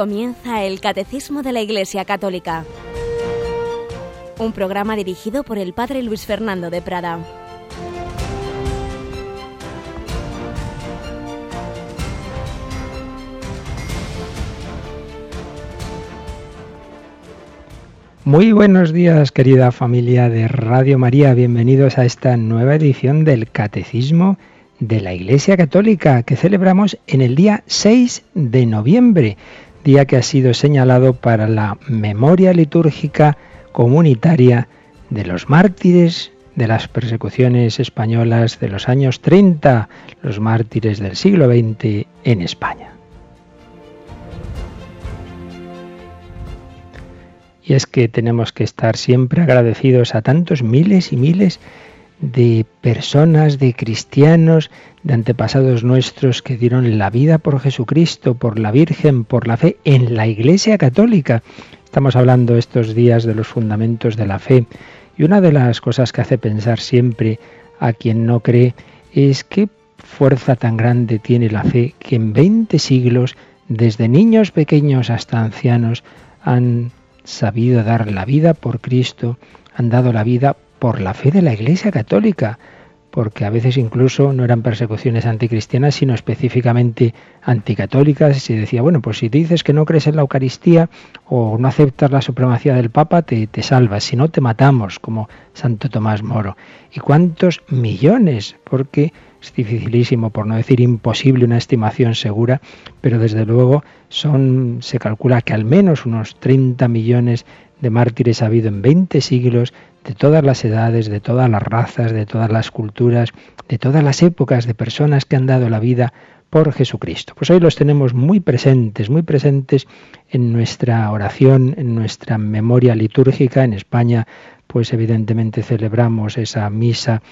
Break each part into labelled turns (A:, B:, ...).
A: Comienza el Catecismo de la Iglesia Católica, un programa dirigido por el Padre Luis Fernando de Prada.
B: Muy buenos días, querida familia de Radio María. Bienvenidos a esta nueva edición del Catecismo de la Iglesia Católica que celebramos en el día 6 de noviembre, día que ha sido señalado para la memoria litúrgica comunitaria de los mártires de las persecuciones españolas de los años 30, los mártires del siglo XX en España. Y es que tenemos que estar siempre agradecidos a tantos miles y miles de personas, de cristianos, de antepasados nuestros que dieron la vida por Jesucristo, por la Virgen, por la fe, en la Iglesia Católica. Estamos hablando estos días de los fundamentos de la fe. Y una de las cosas que hace pensar siempre a quien no cree es qué fuerza tan grande tiene la fe que en 20 siglos, desde niños pequeños hasta ancianos, han sabido dar la vida por Cristo, han dado la vida por la fe de la Iglesia Católica, porque a veces incluso no eran persecuciones anticristianas, sino específicamente anticatólicas. Se decía, bueno, pues si dices que no crees en la Eucaristía o no aceptas la supremacía del Papa, te, te salvas, si no te matamos, como Santo Tomás Moro. ¿Y cuántos millones? Porque es dificilísimo, por no decir imposible, una estimación segura, pero desde luego son, se calcula que al menos unos 30 millones de mártires ha habido en 20 siglos, de todas las edades, de todas las razas, de todas las culturas, de todas las épocas, de personas que han dado la vida por Jesucristo. Pues hoy los tenemos muy presentes, muy presentes en nuestra oración, en nuestra memoria litúrgica. En España, pues evidentemente celebramos esa misa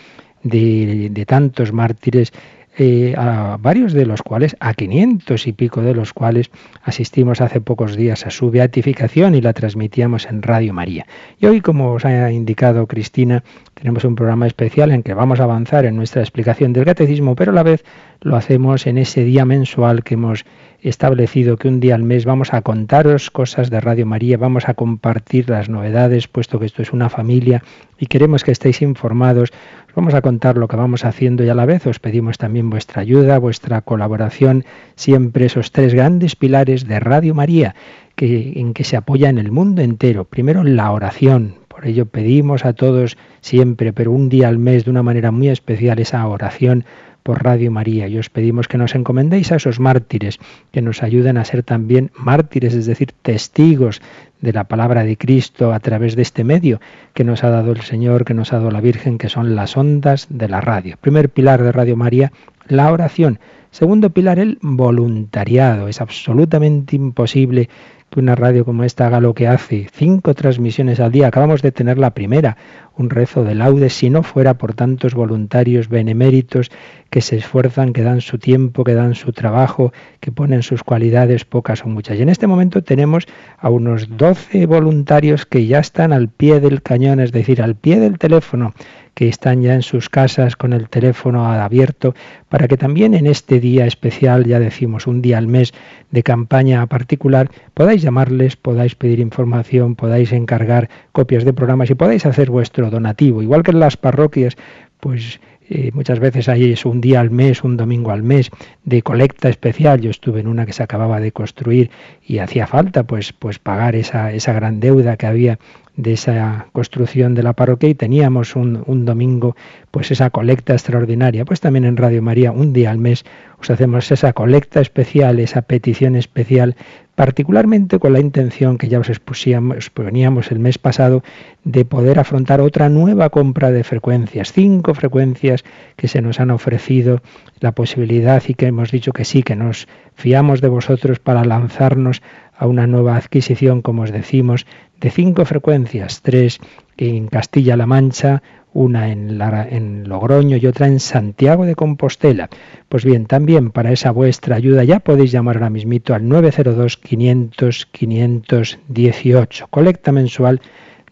B: de, tantos mártires, eh, a varios de los cuales, a 500 y pico de los cuales asistimos hace pocos días a su beatificación y la transmitíamos en Radio María. Y hoy, como os ha indicado Cristina, tenemos un programa especial en que vamos a avanzar en nuestra explicación del catecismo, pero a la vez lo hacemos en ese día mensual que hemos establecido que un día al mes vamos a contaros cosas de Radio María, vamos a compartir las novedades, puesto que esto es una familia y queremos que estéis informados. Os vamos a contar lo que vamos haciendo y a la vez os pedimos también vuestra ayuda, vuestra colaboración, siempre esos tres grandes pilares de Radio María en que se apoya en el mundo entero. Primero la oración, por ello pedimos a todos siempre, pero un día al mes de una manera muy especial esa oración por Radio María y os pedimos que nos encomendéis a esos mártires, que nos ayuden a ser también mártires, es decir, testigos de la palabra de Cristo a través de este medio que nos ha dado el Señor, que nos ha dado la Virgen, que son las ondas de la radio. Primer pilar de Radio María, la oración. Segundo pilar, el voluntariado. Es absolutamente imposible que una radio como esta haga lo que hace. Cinco transmisiones al día. Acabamos de tener la primera, un rezo de laudes, si no fuera por tantos voluntarios beneméritos que se esfuerzan, que dan su tiempo, que dan su trabajo, que ponen sus cualidades, pocas o muchas. Y en este momento tenemos a unos 12 voluntarios que ya están al pie del cañón, es decir, al pie del teléfono, que están ya en sus casas con el teléfono abierto, para que también en este día especial, ya decimos, un día al mes de campaña particular, podáis llamarles, podáis pedir información, podáis encargar copias de programas y podáis hacer vuestro donativo. Igual que en las parroquias, pues eh, muchas veces hay un día al mes, un domingo al mes de colecta especial. Yo estuve en una que se acababa de construir y hacía falta pues, pues pagar esa, esa gran deuda que había de esa construcción de la parroquia y teníamos un, un, domingo pues esa colecta extraordinaria. Pues también en Radio María un día al mes os hacemos esa colecta especial, esa petición especial, particularmente con la intención que ya os exponíamos el mes pasado de poder afrontar otra nueva compra de frecuencias, cinco frecuencias que se nos han ofrecido la posibilidad y que hemos dicho que sí, que nos fiamos de vosotros para lanzarnos a una nueva adquisición, como os decimos, de cinco frecuencias, tres en Castilla-La Mancha, una en, en, Logroño y otra en Santiago de Compostela. Pues bien, también para esa vuestra ayuda ya podéis llamar ahora mismito al 902 500 518, colecta mensual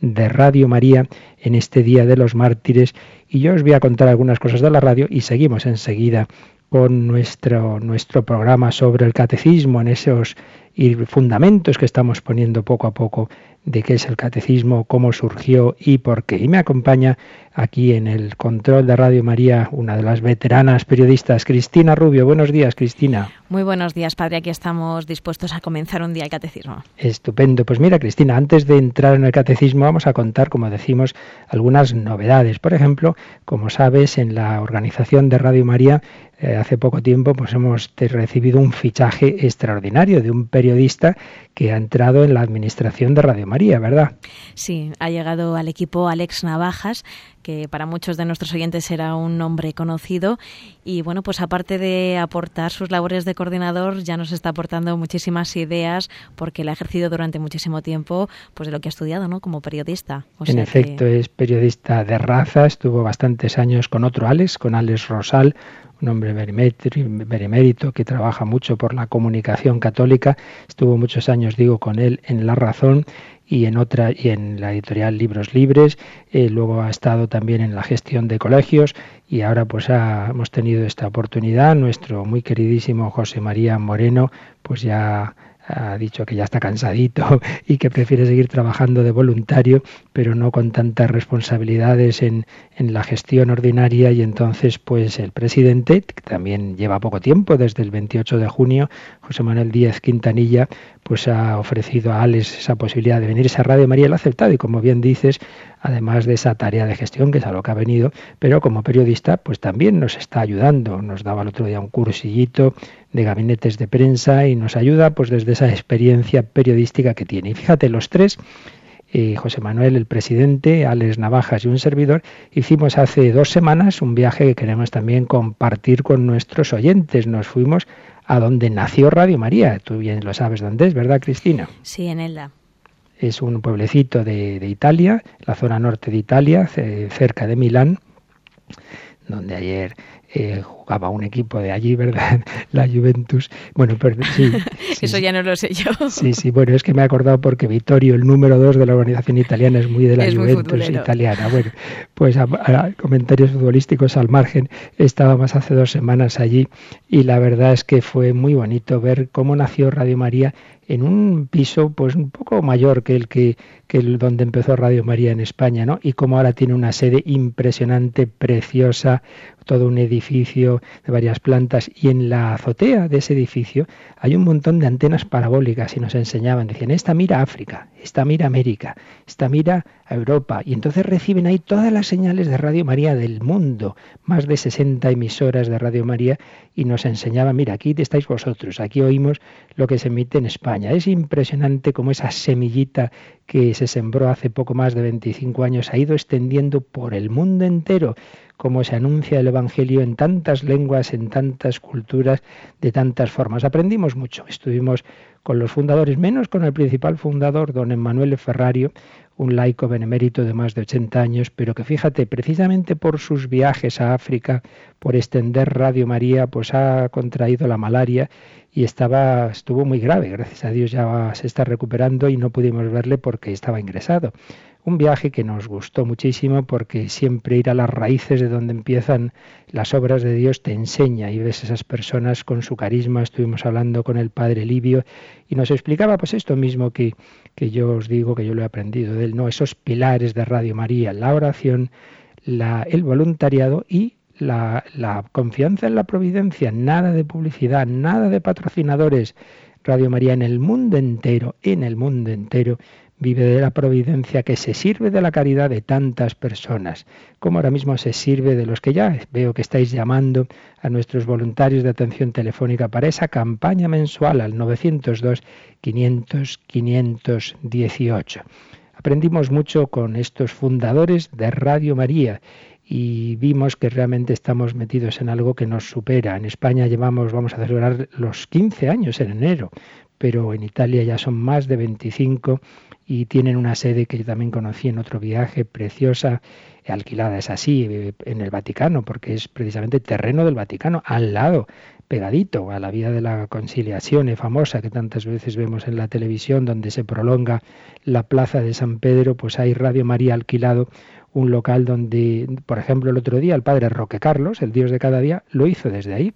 B: de Radio María en este Día de los Mártires y yo os voy a contar algunas cosas de la radio y seguimos enseguida con nuestro, nuestro programa sobre el catecismo en esos fundamentos que estamos poniendo poco a poco de qué es el catecismo, cómo surgió y por qué. Y me acompaña aquí en el control de Radio María una de las veteranas periodistas, Cristina Rubio. Buenos días, Cristina.
C: Muy buenos días, padre. Aquí estamos dispuestos a comenzar un día el catecismo.
B: Estupendo. Pues mira, Cristina, antes de entrar en el catecismo vamos a contar, como decimos, algunas novedades. Por ejemplo, como sabes, en la organización de Radio María eh, hace poco tiempo pues hemos recibido un fichaje extraordinario de un periodista que ha entrado en la administración de Radio María, ¿verdad?
C: Sí, ha llegado al equipo Alex Navajas, que para muchos de nuestros oyentes era un nombre conocido y bueno, pues aparte de aportar sus labores de coordinador, ya nos está aportando muchísimas ideas porque él ha ejercido durante muchísimo tiempo pues de lo que ha estudiado, ¿no? Como periodista.
B: en efecto, es periodista de raza, estuvo bastantes años con otro Alex, con Alex Rosal, un hombre benemérito que trabaja mucho por la comunicación católica. Estuvo muchos años, digo, con él en La Razón y en otra y en la editorial Libros Libres. Eh, luego ha estado también en la gestión de colegios y ahora pues hemos tenido esta oportunidad. Nuestro muy queridísimo José María Moreno, pues ya ha dicho que ya está cansadito y que prefiere seguir trabajando de voluntario, pero no con tantas responsabilidades en, en, la gestión ordinaria y entonces pues el presidente, que también lleva poco tiempo, desde el 28 de junio, José Manuel Díaz Quintanilla, pues ha ofrecido a Alex esa posibilidad de venir a Radio María, lo ha aceptado y como bien dices, además de esa tarea de gestión, que es a lo que ha venido, pero como periodista, pues también nos está ayudando. Nos daba el otro día un cursillito de gabinetes de prensa y nos ayuda pues desde esa experiencia periodística que tiene. Y fíjate, los tres, eh, José Manuel, el presidente, Alex Navajas y un servidor, hicimos hace dos semanas un viaje que queremos también compartir con nuestros oyentes. Nos fuimos a donde nació Radio María. Tú bien lo sabes dónde es, ¿verdad, Cristina?
C: Sí, en Elda
B: es un pueblecito de, Italia, la zona norte de Italia, cerca de Milán, donde ayer eh, jugaba un equipo de allí, ¿verdad? La Juventus. Bueno, pero sí,
C: Eso ya no lo sé yo.
B: Sí, sí, bueno, es que me he acordado porque Vittorio, el número dos de la organización italiana, es muy de la Juventus italiana. Bueno, pues a, comentarios futbolísticos al margen, estábamos hace dos semanas allí y la verdad es que fue muy bonito ver cómo nació Radio María en un piso pues un poco mayor que el que, que el donde empezó Radio María en España, ¿no? Y como ahora tiene una sede impresionante, preciosa, todo un edificio de varias plantas y en la azotea de ese edificio hay un montón de antenas parabólicas y nos enseñaban, decían, esta mira África, esta mira América, esta mira a Europa y entonces reciben ahí todas las señales de Radio María del mundo, más de 60 emisoras de Radio María y nos enseñaban, mira, aquí estáis vosotros, aquí oímos lo que se emite en España. Es impresionante cómo esa semillita que se sembró hace poco más de 25 años ha ido extendiendo por el mundo entero cómo se anuncia el Evangelio en tantas lenguas, en tantas culturas, de tantas formas. Aprendimos mucho, estuvimos con los fundadores, menos con el principal fundador, don Emanuele Ferrario, un laico benemérito de más de 80 años, pero que fíjate, precisamente por sus viajes a África, por extender Radio María, pues ha contraído la malaria y estaba, estuvo muy grave. Gracias a Dios ya se está recuperando y no pudimos verle porque estaba ingresado. Un viaje que nos gustó muchísimo porque siempre ir a las raíces de donde empiezan las obras de Dios te enseña y ves esas personas con su carisma. Estuvimos hablando con el padre Livio y nos explicaba pues esto mismo que, que yo os digo, que yo lo he aprendido de él, ¿no? esos pilares de Radio María, la oración, el voluntariado y la confianza en la providencia, nada de publicidad, nada de patrocinadores. Radio María en el mundo entero, en el mundo entero vive de la providencia que se sirve de la caridad de tantas personas, como ahora mismo se sirve de los que ya veo que estáis llamando a nuestros voluntarios de atención telefónica para esa campaña mensual al 902 500 518. Aprendimos mucho con estos fundadores de Radio María y vimos que realmente estamos metidos en algo que nos supera. En España llevamos, vamos a celebrar los 15 años en enero, pero en Italia ya son más de 25 y tienen una sede que yo también conocí en otro viaje, preciosa, alquilada, es así, en el Vaticano, porque es precisamente terreno del Vaticano, al lado, pegadito a la vía de la conciliación famosa que tantas veces vemos en la televisión, donde se prolonga la plaza de San Pedro, pues hay Radio María alquilado un local donde, por ejemplo, el otro día el padre Roque Carlos, el Dios de cada día, lo hizo desde ahí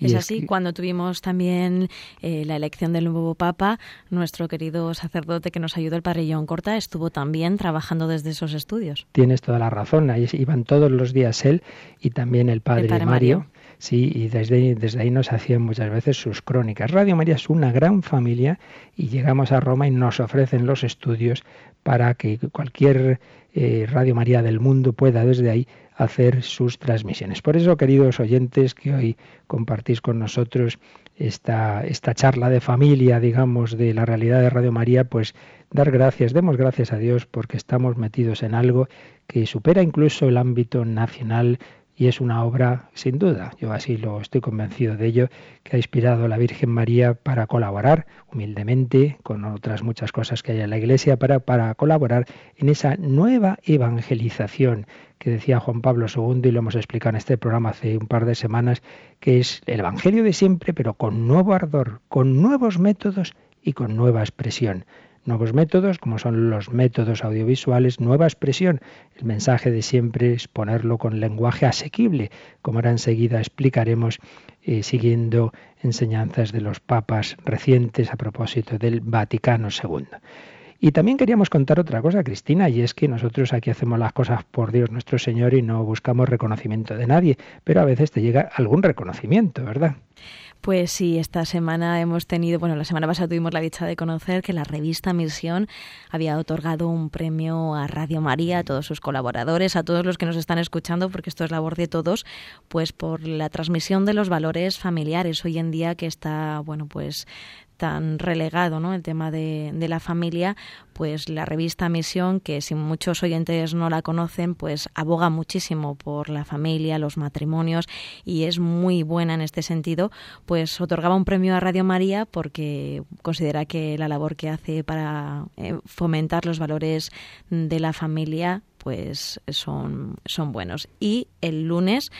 C: Es así, cuando tuvimos también eh, la elección del nuevo Papa, nuestro querido sacerdote que nos ayudó, el padre John Corta, estuvo también trabajando desde esos estudios.
B: Tienes toda la razón, ahí iban todos los días él y también el padre, Mario. Sí, y desde, desde ahí nos hacían muchas veces sus crónicas. Radio María es una gran familia y llegamos a Roma y nos ofrecen los estudios para que cualquier eh, Radio María del mundo pueda desde ahí hacer sus transmisiones. Por eso, queridos oyentes, que hoy compartís con nosotros esta, esta charla de familia, digamos, de la realidad de Radio María, pues dar gracias, demos gracias a Dios porque estamos metidos en algo que supera incluso el ámbito nacional y es una obra, sin duda, yo así lo estoy convencido de ello, que ha inspirado a la Virgen María para colaborar humildemente con otras muchas cosas que hay en la Iglesia, para, para colaborar en esa nueva evangelización que decía Juan Pablo II y lo hemos explicado en este programa hace un par de semanas, que es el Evangelio de siempre, pero con nuevo ardor, con nuevos métodos y con nueva expresión nuevos métodos, como son los métodos audiovisuales, nueva expresión. El mensaje de siempre es ponerlo con lenguaje asequible, como ahora enseguida explicaremos, eh, siguiendo enseñanzas de los papas recientes a propósito del Vaticano II. Y también queríamos contar otra cosa, Cristina, y es que nosotros aquí hacemos las cosas por Dios nuestro Señor y no buscamos reconocimiento de nadie, pero a veces te llega algún reconocimiento, ¿verdad?
C: Pues sí, esta semana hemos tenido, bueno, la semana pasada tuvimos la dicha de conocer que la revista Misión había otorgado un premio a Radio María, a todos sus colaboradores, a todos los que nos están escuchando, porque esto es labor de todos, pues por la transmisión de los valores familiares hoy en día que está, bueno, pues tan relegado ¿no? el tema de, de, la familia, pues la revista Misión, que si muchos oyentes no la conocen, pues aboga muchísimo por la familia, los matrimonios y es muy buena en este sentido, pues otorgaba un premio a Radio María porque considera que la labor que hace para eh, fomentar los valores de la familia pues son, son buenos. Y el lunes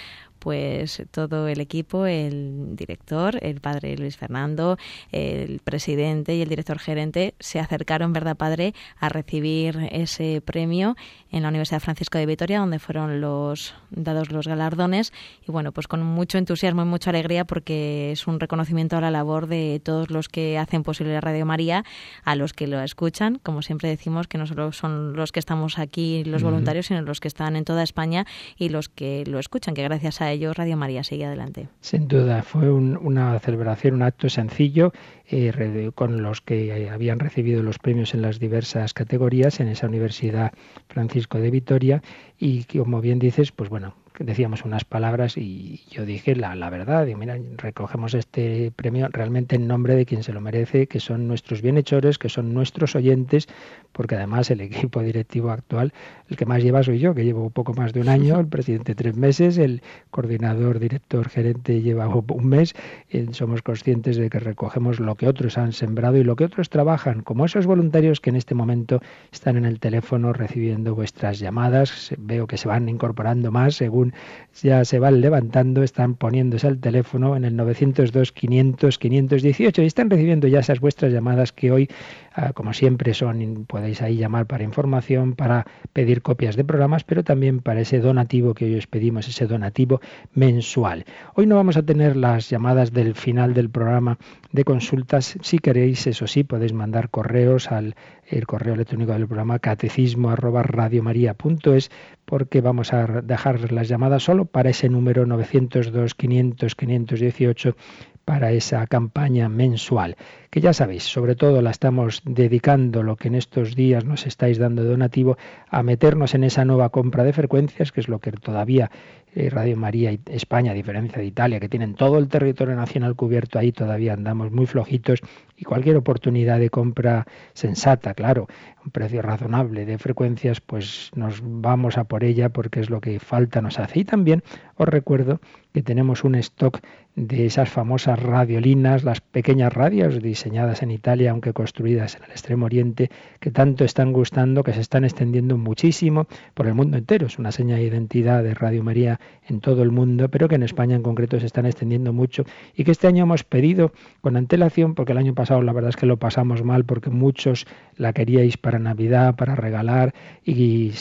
C: pues todo el equipo, el director, el padre Luis Fernando, el presidente y el director gerente se acercaron, ¿verdad, padre?, a recibir ese premio en la Universidad Francisco de Vitoria, donde fueron los dados los galardones. Y bueno, pues con mucho entusiasmo y mucha alegría, porque es un reconocimiento a la labor de todos los que hacen posible la Radio María, a los que lo escuchan, como siempre decimos, que no solo son los que estamos aquí, los voluntarios, sino los que están en toda España y los que lo escuchan, que gracias a Radio María sigue adelante.
B: Sin duda, fue una celebración, un acto sencillo eh, con los que habían recibido los premios en las diversas categorías en esa Universidad Francisco de Vitoria y como bien dices, pues bueno, decíamos unas palabras y yo dije la, la verdad, y mira, recogemos este premio realmente en nombre de quien se lo merece, que son nuestros bienhechores, que son nuestros oyentes, porque además el equipo directivo actual, el que más lleva soy yo, que llevo poco más de un año, el presidente tres meses, el coordinador, director, gerente lleva un mes, somos conscientes de que recogemos lo que otros han sembrado y lo que otros trabajan, como esos voluntarios que en este momento están en el teléfono recibiendo vuestras llamadas, veo que se van incorporando más según ya se van levantando, están poniéndose al teléfono en el 902 500 518 y están recibiendo ya esas vuestras llamadas que hoy como siempre son, podéis ahí llamar para información, para pedir copias de programas, pero también para ese donativo que hoy os pedimos, ese donativo mensual. Hoy no vamos a tener las llamadas del final del programa de consultas. Si queréis, eso sí, podéis mandar correos al el correo electrónico del programa catecismo arroba porque vamos a dejar las llamadas solo para ese número 902 500 518 para esa campaña mensual, que ya sabéis, sobre todo la estamos dedicando, lo que en estos días nos estáis dando donativo, a meternos en esa nueva compra de frecuencias, que es lo que todavía Radio María y España, a diferencia de Italia, que tienen todo el territorio nacional cubierto, ahí todavía andamos muy flojitos y cualquier oportunidad de compra sensata, claro, un precio razonable de frecuencias, pues nos vamos a por ella porque es lo que falta nos hace. Y también os recuerdo que tenemos un stock de esas famosas radiolinas, las pequeñas radios diseñadas en Italia, aunque construidas en el Extremo Oriente, que tanto están gustando, que se están extendiendo muchísimo por el mundo entero. Es una seña de identidad de Radio María en todo el mundo, pero que en España en concreto se están extendiendo mucho y que este año hemos pedido con antelación, porque el año pasado la verdad es que lo pasamos mal, porque muchos la queríais para Navidad, para regalar, y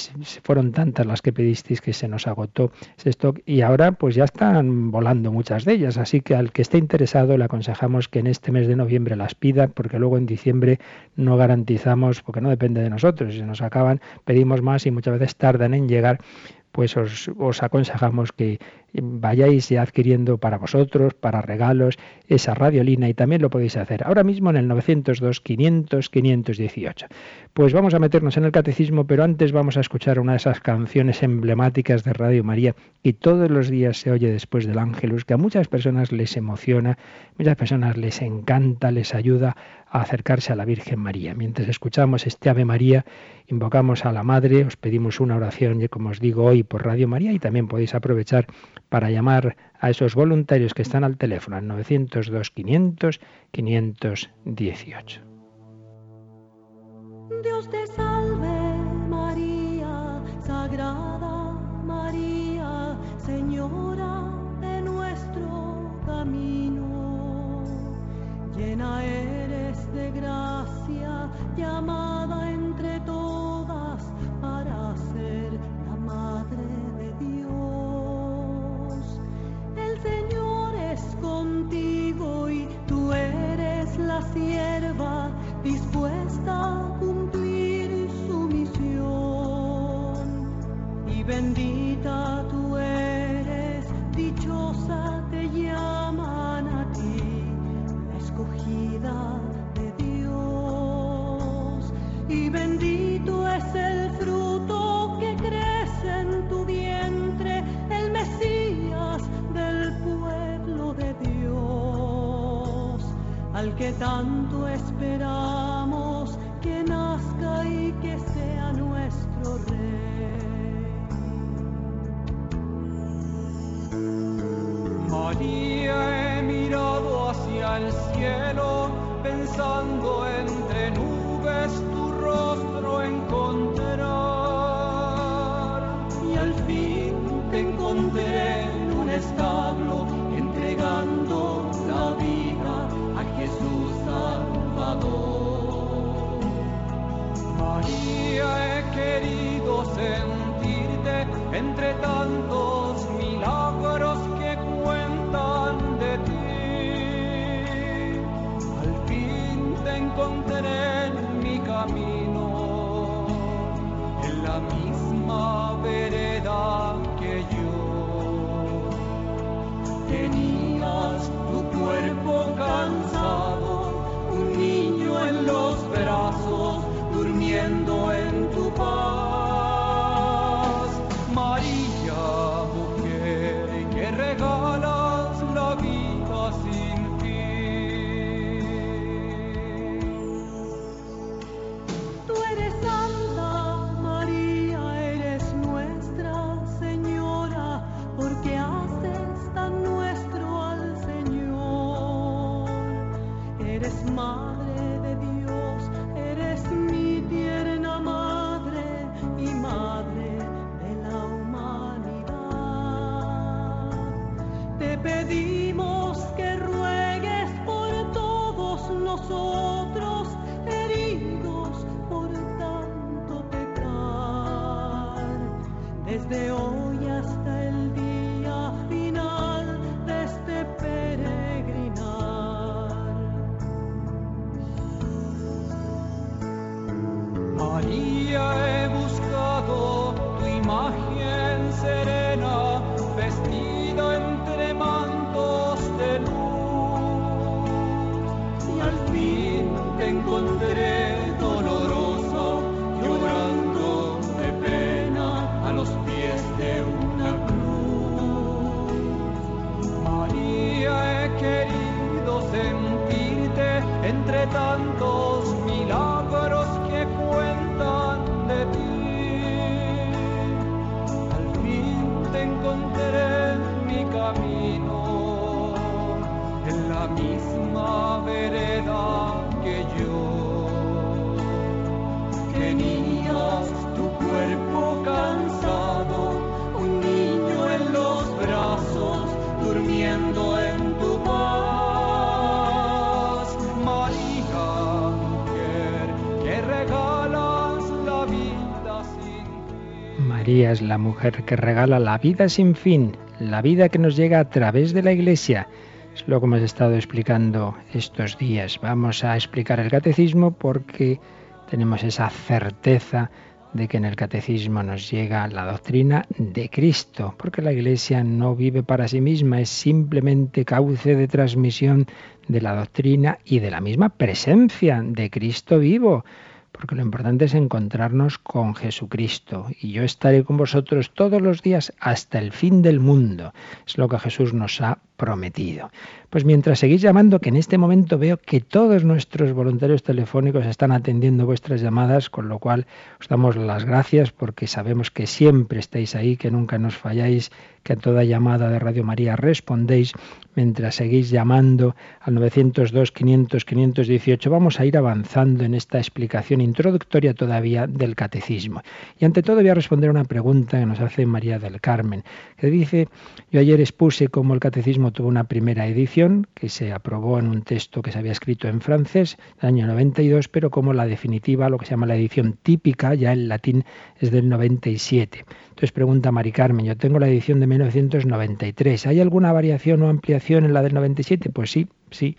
B: fueron tantas las que pedisteis que se nos agotó ese stock, y ahora pues ya están volando muchas de ellas. Así que al que esté interesado le aconsejamos que en este mes de noviembre las pida, porque luego en diciembre no garantizamos, porque no depende de nosotros, si nos acaban pedimos más y muchas veces tardan en llegar pues os, os, aconsejamos que vayáis adquiriendo para vosotros, para regalos, esa radiolina y también lo podéis hacer ahora mismo en el 902 500 518. Pues vamos a meternos en el catecismo, pero antes vamos a escuchar una de esas canciones emblemáticas de Radio María y todos los días se oye después del Ángelus, que a muchas personas les emociona, muchas personas les encanta, les ayuda a acercarse a la Virgen María. Mientras escuchamos este Ave María, invocamos a la Madre, os pedimos una oración, como os digo hoy, por Radio María y también podéis aprovechar para llamar a esos voluntarios que están al teléfono, al 902 500 518.
D: Dios te salve María, Sagrada María, Señora de nuestro camino. Llena de gracia, llamada entre todas para ser la Madre de Dios. El Señor es contigo y tú eres la sierva dispuesta a cumplir su misión. Y bendita tú eres, dichosa al Te
E: María
B: es la mujer que regala la vida sin fin, la vida que nos llega a través de la Iglesia. Es lo que hemos estado explicando estos días. Vamos a explicar el catecismo porque tenemos esa certeza de que en el catecismo nos llega la doctrina de Cristo, porque la Iglesia no vive para sí misma, es simplemente cauce de transmisión de la doctrina y de la misma presencia de Cristo vivo porque lo importante es encontrarnos con Jesucristo. Y yo estaré con vosotros todos los días hasta el fin del mundo. Es lo que Jesús nos ha prometido. Pues mientras seguís llamando, que en este momento veo que todos nuestros voluntarios telefónicos están atendiendo vuestras llamadas, con lo cual os damos las gracias porque sabemos que siempre estáis ahí, que nunca nos falláis, que a toda llamada de Radio María respondéis mientras seguís llamando al 902 500 518. Vamos a ir avanzando en esta explicación introductoria todavía del catecismo. Y ante todo voy a responder una pregunta que nos hace María del Carmen, que dice, yo ayer expuse cómo el catecismo tuvo una primera edición que se aprobó en un texto que se había escrito en francés, del año 92, pero como la definitiva, lo que se llama la edición típica, ya en latín, es del 97. Entonces pregunta Mari Carmen, yo tengo la edición de 1993, ¿hay alguna variación o ampliación en la del 97? Pues sí, sí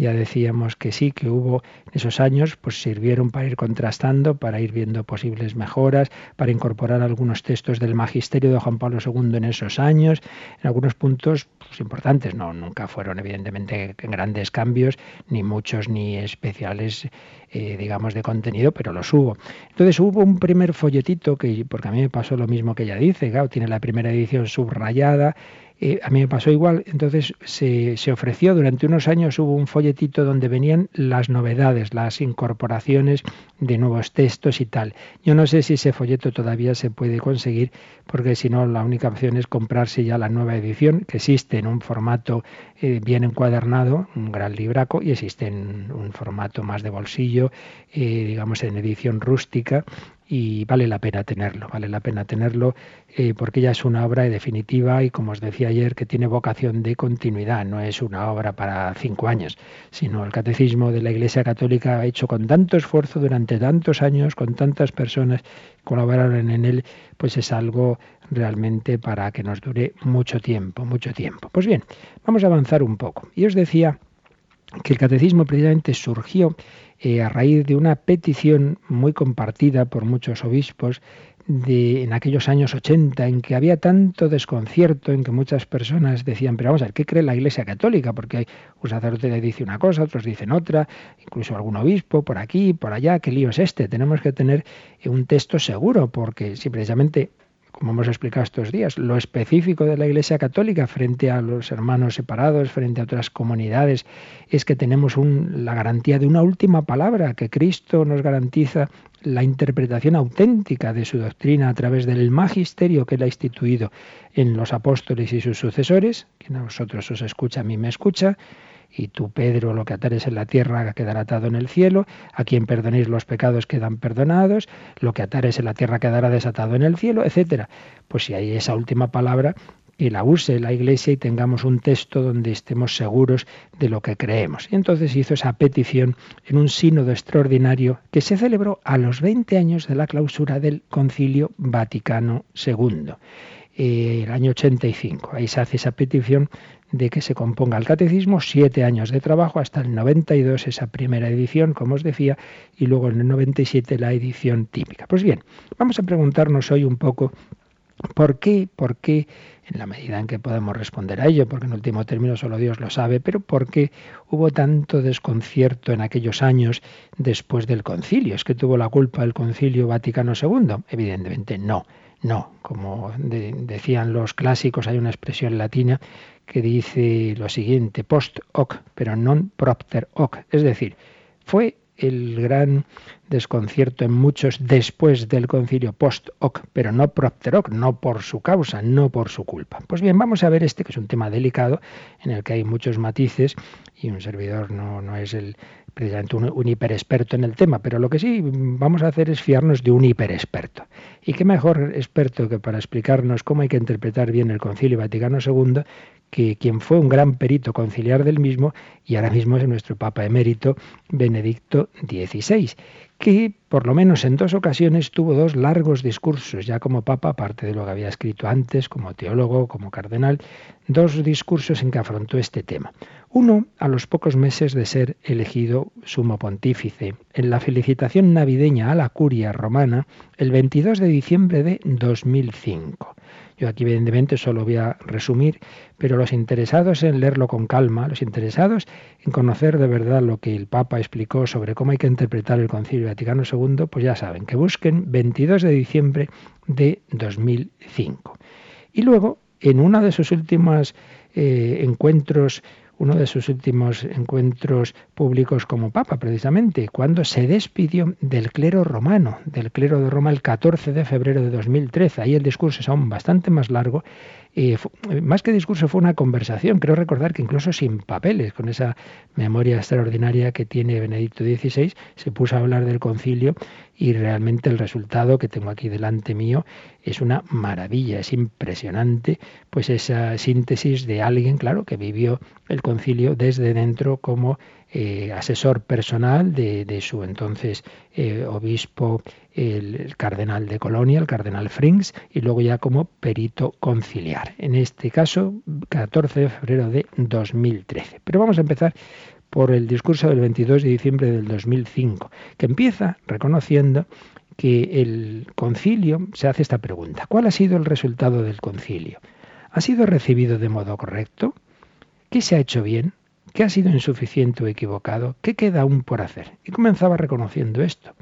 B: ya decíamos que sí, que hubo esos años, pues sirvieron para ir contrastando, para ir viendo posibles mejoras, para incorporar algunos textos del magisterio de Juan Pablo II en esos años, en algunos puntos pues, importantes, no, nunca fueron evidentemente grandes cambios, ni muchos ni especiales, eh, digamos, de contenido, pero los hubo. Entonces hubo un primer folletito que, porque a mí me pasó lo mismo que ella dice, claro, tiene la primera edición subrayada, eh, a mí me pasó igual, entonces se, se, ofreció, durante unos años hubo un folletito donde venían las novedades, las incorporaciones de nuevos textos y tal. Yo no sé si ese folleto todavía se puede conseguir, porque si no, la única opción es comprarse ya la nueva edición, que existe en un formato eh, bien encuadernado, un gran libraco, y existe en un formato más de bolsillo, eh, digamos en edición rústica, y vale la pena tenerlo, vale la pena tenerlo eh, porque ya es una obra definitiva y como os decía ayer que tiene vocación de continuidad, no es una obra para cinco años, sino el catecismo de la Iglesia Católica hecho con tanto esfuerzo durante tantos años, con tantas personas que colaboraron en él, pues es algo realmente para que nos dure mucho tiempo, mucho tiempo. Pues bien, vamos a avanzar un poco. Y os decía que el catecismo precisamente surgió eh, a raíz de una petición muy compartida por muchos obispos de, en aquellos años 80, en que había tanto desconcierto, en que muchas personas decían, pero vamos a ver, ¿qué cree la Iglesia Católica? Porque hay un sacerdote que dice una cosa, otros dicen otra, incluso algún obispo por aquí, por allá, ¿qué lío es este? Tenemos que tener un texto seguro, porque si precisamente como hemos explicado estos días, lo específico de la Iglesia Católica frente a los hermanos separados, frente a otras comunidades, es que tenemos la garantía de una última palabra, que Cristo nos garantiza la interpretación auténtica de su doctrina a través del magisterio que él ha instituido en los apóstoles y sus sucesores, que a vosotros os escucha, a mí me escucha, y tú, Pedro, lo que atares en la tierra quedará atado en el cielo, a quien perdonéis los pecados quedan perdonados, lo que atares en la tierra quedará desatado en el cielo, etcétera. Pues si hay esa última palabra, que la use la Iglesia y tengamos un texto donde estemos seguros de lo que creemos. Y entonces hizo esa petición en un sínodo extraordinario que se celebró a los 20 años de la clausura del Concilio Vaticano II, eh, el año 85. Ahí se hace esa petición de que se componga el catecismo, siete años de trabajo hasta el 92, esa primera edición, como os decía, y luego en el 97 la edición típica. Pues bien, vamos a preguntarnos hoy un poco por qué, por qué, en la medida en que podemos responder a ello, porque en último término solo Dios lo sabe, pero por qué hubo tanto desconcierto en aquellos años después del concilio. ¿Es que tuvo la culpa el concilio Vaticano II? Evidentemente no. No, como decían los clásicos, hay una expresión latina que dice lo siguiente, post hoc, pero non propter hoc. Es decir, fue el gran desconcierto en muchos después del concilio post hoc, pero no propter hoc, no por su causa, no por su culpa. Pues bien, vamos a ver este, que es un tema delicado, en el que hay muchos matices, y un servidor no, no es el, precisamente un, un hiperexperto en el tema, pero lo que sí vamos a hacer es fiarnos de un hiperexperto. Y qué mejor experto que para explicarnos cómo hay que interpretar bien el Concilio Vaticano II que quien fue un gran perito conciliar del mismo y ahora mismo es nuestro Papa emérito Benedicto XVI, que por lo menos en dos ocasiones tuvo dos largos discursos, ya como Papa, aparte de lo que había escrito antes, como teólogo, como cardenal, dos discursos en que afrontó este tema. Uno a los pocos meses de ser elegido sumo pontífice, en la felicitación navideña a la curia romana, el 22 de diciembre de 2005. Yo aquí evidentemente solo voy a resumir, pero los interesados en leerlo con calma, los interesados en conocer de verdad lo que el Papa explicó sobre cómo hay que interpretar el Concilio Vaticano II, pues ya saben, que busquen 22 de diciembre de 2005. Y luego, en uno de sus últimos eh, encuentros uno de sus últimos encuentros públicos como Papa, precisamente, cuando se despidió del clero romano, del clero de Roma el 14 de febrero de 2013. Ahí el discurso es aún bastante más largo más que discurso fue una conversación, creo recordar que incluso sin papeles, con esa memoria extraordinaria que tiene Benedicto XVI, se puso a hablar del concilio y realmente el resultado que tengo aquí delante mío es una maravilla, es impresionante, pues esa síntesis de alguien, claro, que vivió el concilio desde dentro como eh, asesor personal de, su entonces eh, obispo, el, cardenal de Colonia, el cardenal Frings, y luego ya como perito conciliar. En este caso, 14 de febrero de 2013. Pero vamos a empezar por el discurso del 22 de diciembre del 2005, que empieza reconociendo que el concilio se hace esta pregunta. ¿Cuál ha sido el resultado del concilio? ¿Ha sido recibido de modo correcto? ¿Qué se ha hecho bien? ¿Qué ha sido insuficiente o equivocado? ¿Qué queda aún por hacer? Y comenzaba reconociendo esto.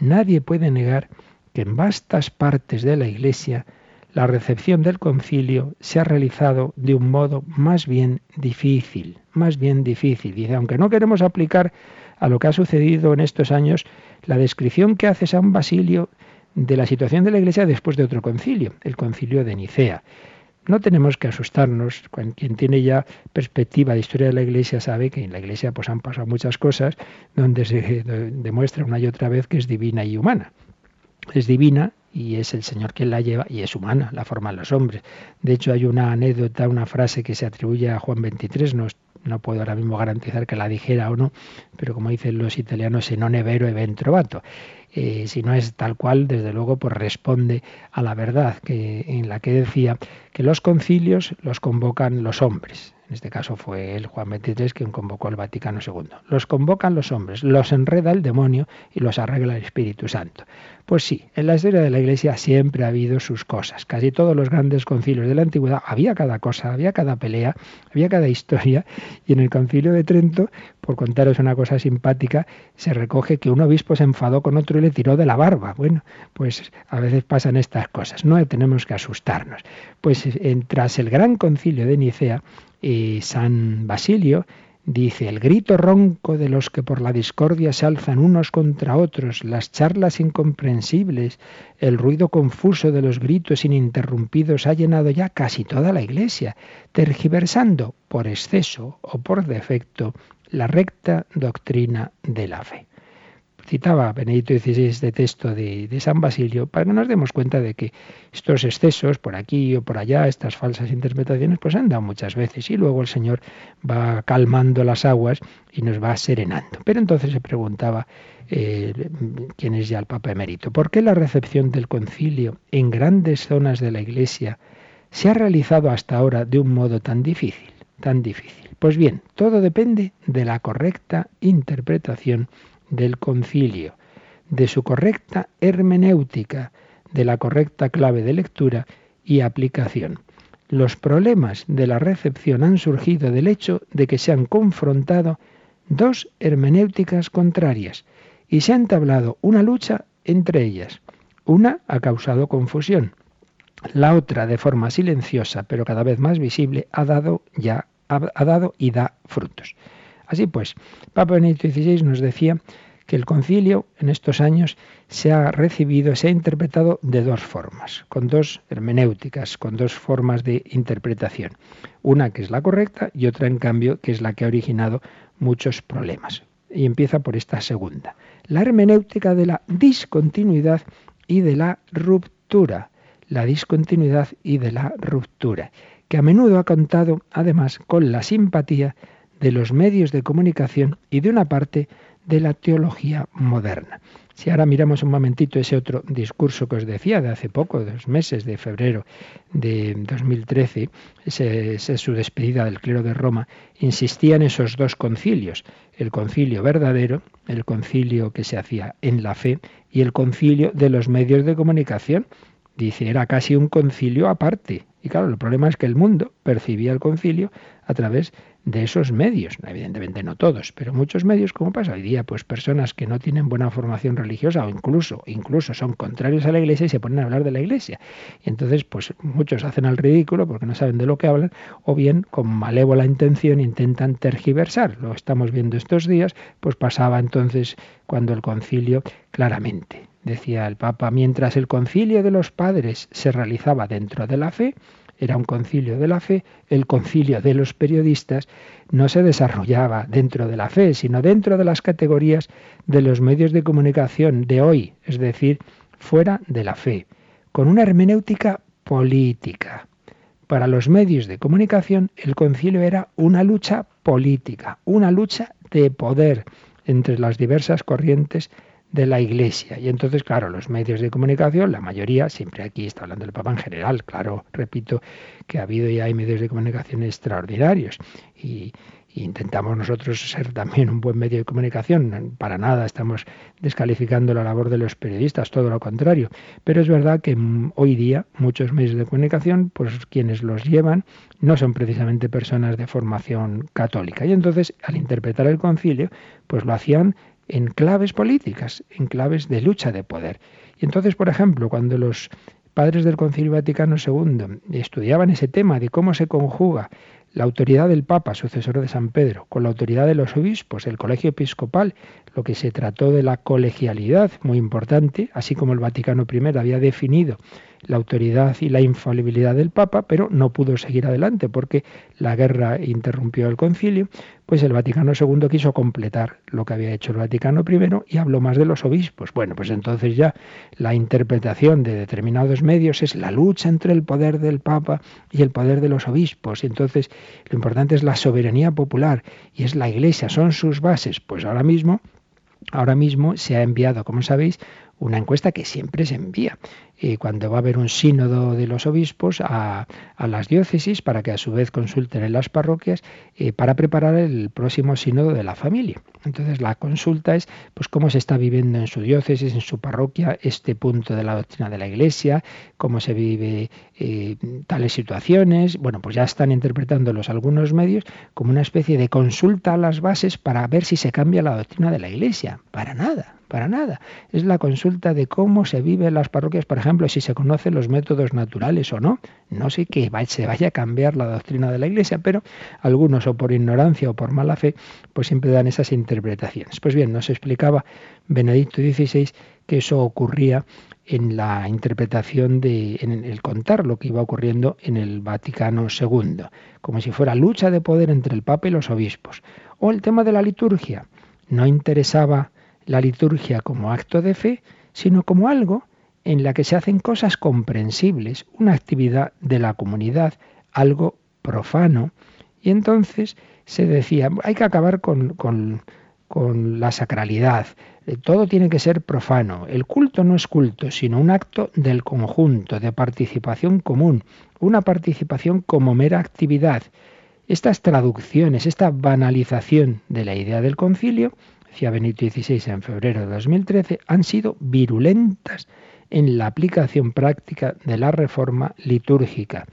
B: Nadie puede negar que en vastas partes de la Iglesia la recepción del concilio se ha realizado de un modo más bien difícil, más bien difícil. Dice, aunque no queremos aplicar a lo que ha sucedido en estos años la descripción que hace San Basilio de la situación de la Iglesia después de otro concilio, el concilio de Nicea. No tenemos que asustarnos. Quien tiene ya perspectiva de historia de la Iglesia sabe que en la Iglesia pues han pasado muchas cosas donde se demuestra una y otra vez que es divina y humana. Es divina y es el Señor quien la lleva y es humana, la forman los hombres. De hecho hay una anécdota, una frase que se atribuye a Juan 23, no, no puedo ahora mismo garantizar que la dijera o no, pero como dicen los italianos, se non è vero e ben trovato. Eh, si no es tal cual, desde luego, pues responde a la verdad que, en la que decía que los concilios los convocan los hombres. En este caso fue el Juan XXIII quien convocó al Vaticano II. Los convocan los hombres, los enreda el demonio y los arregla el Espíritu Santo. Pues sí, en la historia de la Iglesia siempre ha habido sus cosas. Casi todos los grandes concilios de la antigüedad había cada cosa, había cada pelea, había cada historia. Y en el concilio de Trento, por contaros una cosa simpática, se recoge que un obispo se enfadó con otro y le tiró de la barba. Bueno, pues a veces pasan estas cosas. No tenemos que asustarnos. Pues tras el gran concilio de Nicea, eh, San Basilio Dice, el grito ronco de los que por la discordia se alzan unos contra otros, las charlas incomprensibles, el ruido confuso de los gritos ininterrumpidos ha llenado ya casi toda la iglesia, tergiversando por exceso o por defecto la recta doctrina de la fe citaba Benedicto XVI este texto de, San Basilio para que nos demos cuenta de que estos excesos por aquí o por allá, estas falsas interpretaciones, pues han dado muchas veces y luego el Señor va calmando las aguas y nos va serenando. Pero entonces se preguntaba eh, quién es ya el Papa emérito, ¿por qué la recepción del concilio en grandes zonas de la Iglesia se ha realizado hasta ahora de un modo tan difícil? Tan difícil. Pues bien, todo depende de la correcta interpretación del concilio, de su correcta hermenéutica, de la correcta clave de lectura y aplicación. Los problemas de la recepción han surgido del hecho de que se han confrontado dos hermenéuticas contrarias y se ha entablado una lucha entre ellas. Una ha causado confusión, la otra, de forma silenciosa pero cada vez más visible, ha dado ya ha dado y da frutos. Así pues, Papa Benedicto XVI nos decía que el concilio en estos años se ha recibido, se ha interpretado de dos formas, con dos hermenéuticas, con dos formas de interpretación. Una que es la correcta y otra, en cambio, que es la que ha originado muchos problemas. Y empieza por esta segunda, la hermenéutica de la discontinuidad y de la ruptura la discontinuidad y de la ruptura, que a menudo ha contado además con la simpatía de los medios de comunicación y de una parte de la teología moderna. Si ahora miramos un momentito ese otro discurso que os decía de hace poco, dos meses de febrero de 2013, ese, es su despedida del clero de Roma, insistía en esos dos concilios, el concilio verdadero, el concilio que se hacía en la fe y el concilio de los medios de comunicación. Dice, era casi un concilio aparte. Y claro, el problema es que el mundo percibía el concilio a través de esos medios, evidentemente no todos, pero muchos medios, como pasa hoy día, pues personas que no tienen buena formación religiosa o incluso, incluso son contrarios a la iglesia y se ponen a hablar de la iglesia. Y entonces, pues muchos hacen al ridículo porque no saben de lo que hablan, o bien con malévola intención intentan tergiversar. Lo estamos viendo estos días, pues pasaba entonces cuando el concilio claramente decía el Papa, mientras el concilio de los padres se realizaba dentro de la fe, era un concilio de la fe, el concilio de los periodistas no se desarrollaba dentro de la fe, sino dentro de las categorías de los medios de comunicación de hoy, es decir, fuera de la fe, con una hermenéutica política. Para los medios de comunicación el concilio era una lucha política, una lucha de poder entre las diversas corrientes de la Iglesia. Y entonces, claro, los medios de comunicación, la mayoría, siempre aquí está hablando del Papa en general, claro, repito que ha habido y hay medios de comunicación extraordinarios. Y, intentamos nosotros ser también un buen medio de comunicación. Para nada estamos descalificando la labor de los periodistas, todo lo contrario. Pero es verdad que hoy día muchos medios de comunicación, pues quienes los llevan, no son precisamente personas de formación católica. Y entonces, al interpretar el concilio, pues lo hacían en claves políticas, en claves de lucha de poder. Y entonces, por ejemplo, cuando los padres del Concilio Vaticano II estudiaban ese tema de cómo se conjuga la autoridad del Papa, sucesor de San Pedro, con la autoridad de los obispos, el colegio episcopal, lo que se trató de la colegialidad, muy importante, así como el Vaticano I había definido la autoridad y la infalibilidad del Papa, pero no pudo seguir adelante porque la guerra interrumpió el concilio, pues el Vaticano II quiso completar lo que había hecho el Vaticano I y habló más de los obispos. Bueno, pues entonces ya la interpretación de determinados medios es la lucha entre el poder del Papa y el poder de los obispos. Y entonces lo importante es la soberanía popular y es la Iglesia, son sus bases. Pues ahora mismo Ahora mismo se ha enviado, como sabéis, una encuesta que siempre se envía y cuando va a haber un sínodo de los obispos a, las diócesis para que a su vez consulten en las parroquias eh, para preparar el próximo sínodo de la familia. Entonces la consulta es pues cómo se está viviendo en su diócesis, en su parroquia, este punto de la doctrina de la Iglesia, cómo se vive eh, tales situaciones. Bueno, pues ya están interpretándolos algunos medios como una especie de consulta a las bases para ver si se cambia la doctrina de la Iglesia. Para nada, para nada. Es la consulta de cómo se vive en las parroquias, por ejemplo, si se conocen los métodos naturales o no. No sé que se vaya a cambiar la doctrina de la Iglesia, pero algunos, o por ignorancia o por mala fe, pues siempre dan esas interpretaciones. Pues bien, nos explicaba Benedicto XVI que eso ocurría en la interpretación de, en el contar lo que iba ocurriendo en el Vaticano II, como si fuera lucha de poder entre el Papa y los obispos. O el tema de la liturgia. No interesaba la liturgia como acto de fe, sino como algo en la que se hacen cosas comprensibles, una actividad de la comunidad, algo profano. Y entonces se decía, hay que acabar con, la sacralidad, todo tiene que ser profano. El culto no es culto, sino un acto del conjunto, de participación común, una participación como mera actividad. Estas traducciones, esta banalización de la idea del concilio, decía Benito XVI en febrero de 2013, han sido virulentas en la aplicación práctica de la reforma litúrgica.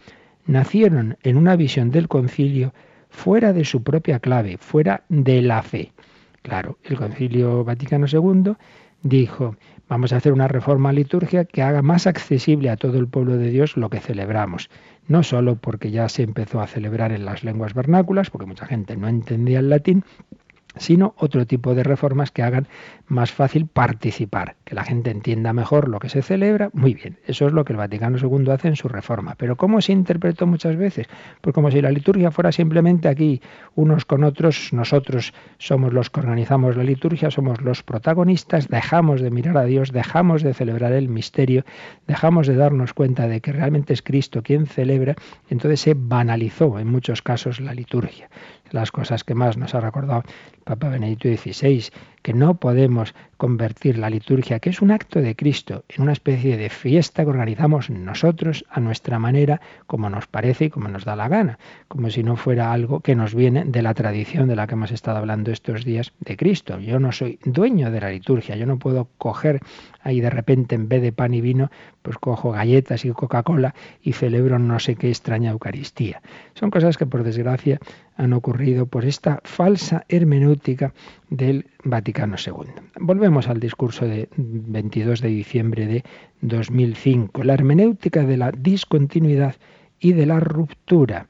B: Nacieron en una visión del concilio fuera de su propia clave, fuera de la fe. Claro, el concilio Vaticano II dijo, vamos a hacer una reforma litúrgica que haga más accesible a todo el pueblo de Dios lo que celebramos. No solo porque ya se empezó a celebrar en las lenguas vernáculas, porque mucha gente no entendía el latín, sino otro tipo de reformas que hagan más fácil participar, que la gente entienda mejor lo que se celebra. Muy bien, eso es lo que el Vaticano II hace en su reforma. Pero ¿cómo se interpretó muchas veces? Pues como si la liturgia fuera simplemente aquí unos con otros, nosotros somos los que organizamos la liturgia, somos los protagonistas, dejamos de mirar a Dios, dejamos de celebrar el misterio, dejamos de darnos cuenta de que realmente es Cristo quien celebra, entonces se banalizó en muchos casos la liturgia las cosas que más nos ha recordado el Papa Benedicto XVI, que no podemos convertir la liturgia, que es un acto de Cristo, en una especie de fiesta que organizamos nosotros a nuestra manera, como nos parece y como nos da la gana, como si no fuera algo que nos viene de la tradición de la que hemos estado hablando estos días de Cristo. Yo no soy dueño de la liturgia, yo no puedo coger ahí de repente en vez de pan y vino, pues cojo galletas y Coca-Cola y celebro no sé qué extraña Eucaristía. Son cosas que por desgracia han ocurrido por esta falsa hermenéutica del Vaticano Volvemos al discurso de 22 de diciembre de 2005, la hermenéutica de la discontinuidad y de la ruptura.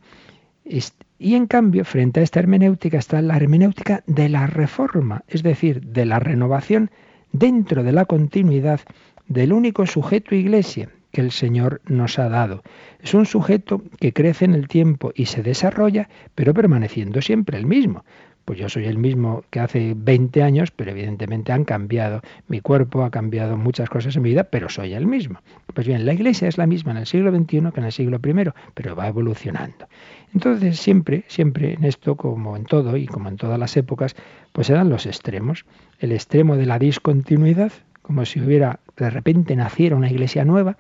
B: Y en cambio, frente a esta hermenéutica está la hermenéutica de la reforma, es decir, de la renovación dentro de la continuidad del único sujeto iglesia que el Señor nos ha dado. Es un sujeto que crece en el tiempo y se desarrolla, pero permaneciendo siempre el mismo. Pues yo soy el mismo que hace 20 años, pero evidentemente han cambiado. Mi cuerpo ha cambiado muchas cosas en mi vida, pero soy el mismo. Pues bien, la Iglesia es la misma en el siglo XXI que en el siglo I, pero va evolucionando. Entonces, siempre, siempre en esto, como en todo y como en todas las épocas, pues se dan los extremos. El extremo de la discontinuidad, como si hubiera de repente naciera una iglesia nueva,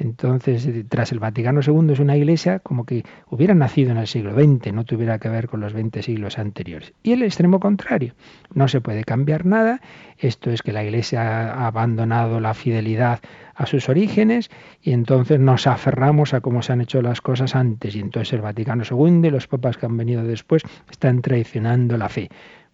B: entonces, tras el Vaticano II es una iglesia como que hubiera nacido en el siglo XX, no tuviera que ver con los 20 siglos anteriores. Y el extremo contrario, no se puede cambiar nada, esto es que la iglesia ha abandonado la fidelidad a sus orígenes y entonces nos aferramos a cómo se han hecho las cosas antes y entonces el Vaticano II y los papas que han venido después están traicionando la fe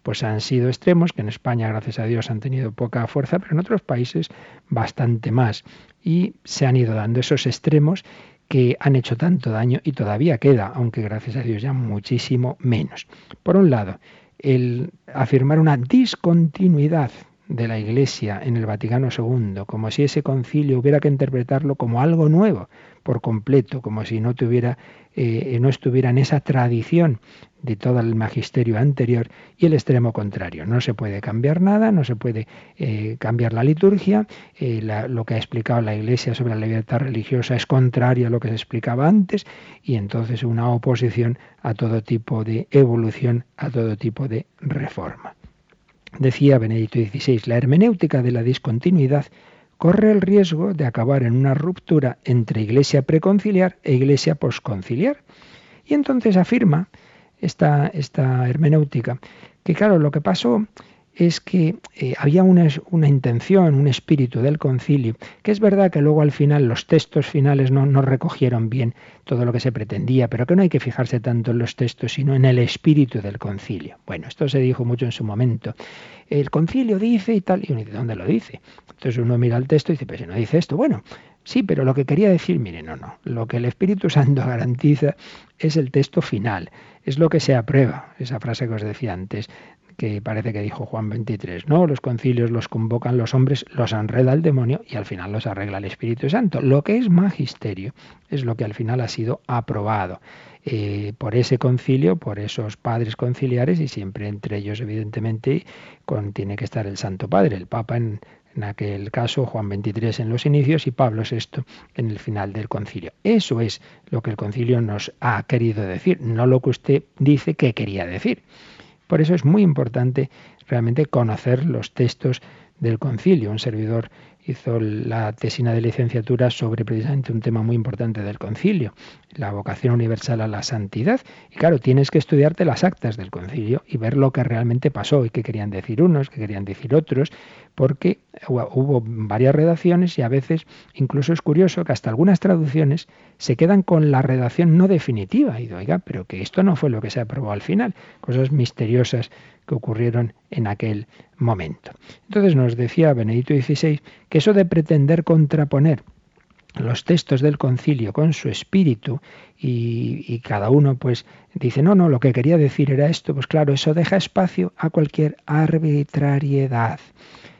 B: pues han sido extremos, que en España, gracias a Dios, han tenido poca fuerza, pero en otros países bastante más. Y se han ido dando esos extremos que han hecho tanto daño y todavía queda, aunque gracias a Dios ya muchísimo menos. Por un lado, el afirmar una discontinuidad de la Iglesia en el Vaticano II, como si ese concilio hubiera que interpretarlo como algo nuevo por completo, como si no tuviera, eh, no estuviera en esa tradición de todo el magisterio anterior, y el extremo contrario. No se puede cambiar nada, no se puede eh, cambiar la liturgia, eh, lo que ha explicado la Iglesia sobre la libertad religiosa es contrario a lo que se explicaba antes, y entonces una oposición a todo tipo de evolución, a todo tipo de reforma. Decía Benedicto XVI, la hermenéutica de la discontinuidad corre el riesgo de acabar en una ruptura entre iglesia preconciliar e iglesia posconciliar. Y entonces afirma esta, esta hermenéutica que, claro, lo que pasó es que eh, había una, una, intención, un espíritu del concilio, que es verdad que luego al final los textos finales no, no, recogieron bien todo lo que se pretendía, pero que no hay que fijarse tanto en los textos, sino en el espíritu del concilio. Bueno, esto se dijo mucho en su momento. El concilio dice y tal, y uno dice, ¿dónde lo dice? Entonces uno mira el texto y dice, pero si no dice esto, bueno, Sí, pero lo que quería decir, mire, no, no. Lo que el Espíritu Santo garantiza es el texto final, es lo que se aprueba, esa frase que os decía antes, que parece que dijo Juan 23, no, los concilios los convocan los hombres, los enreda el demonio y al final los arregla el Espíritu Santo. Lo que es magisterio es lo que al final ha sido aprobado eh, por ese concilio, por esos padres conciliares y siempre entre ellos evidentemente tiene que estar el Santo Padre, el Papa en, en aquel caso Juan 23 en los inicios y Pablo VI en el final del concilio. Eso es lo que el concilio nos ha querido decir, no lo que usted dice que quería decir. Por eso es muy importante realmente conocer los textos del concilio. Un servidor hizo la tesina de licenciatura sobre precisamente un tema muy importante del concilio, la vocación universal a la santidad. Y claro, tienes que estudiarte las actas del concilio y ver lo que realmente pasó y qué querían decir unos, qué querían decir otros, porque hubo varias redacciones y a veces incluso es curioso que hasta algunas traducciones se quedan con la redacción no definitiva. Y oiga, pero que esto no fue lo que se aprobó al final. Cosas misteriosas que ocurrieron en aquel momento. Entonces nos decía Benedito XVI que eso de pretender contraponer los textos del concilio con su espíritu y, y, cada uno pues dice, no, no, lo que quería decir era esto, pues claro, eso deja espacio a cualquier arbitrariedad.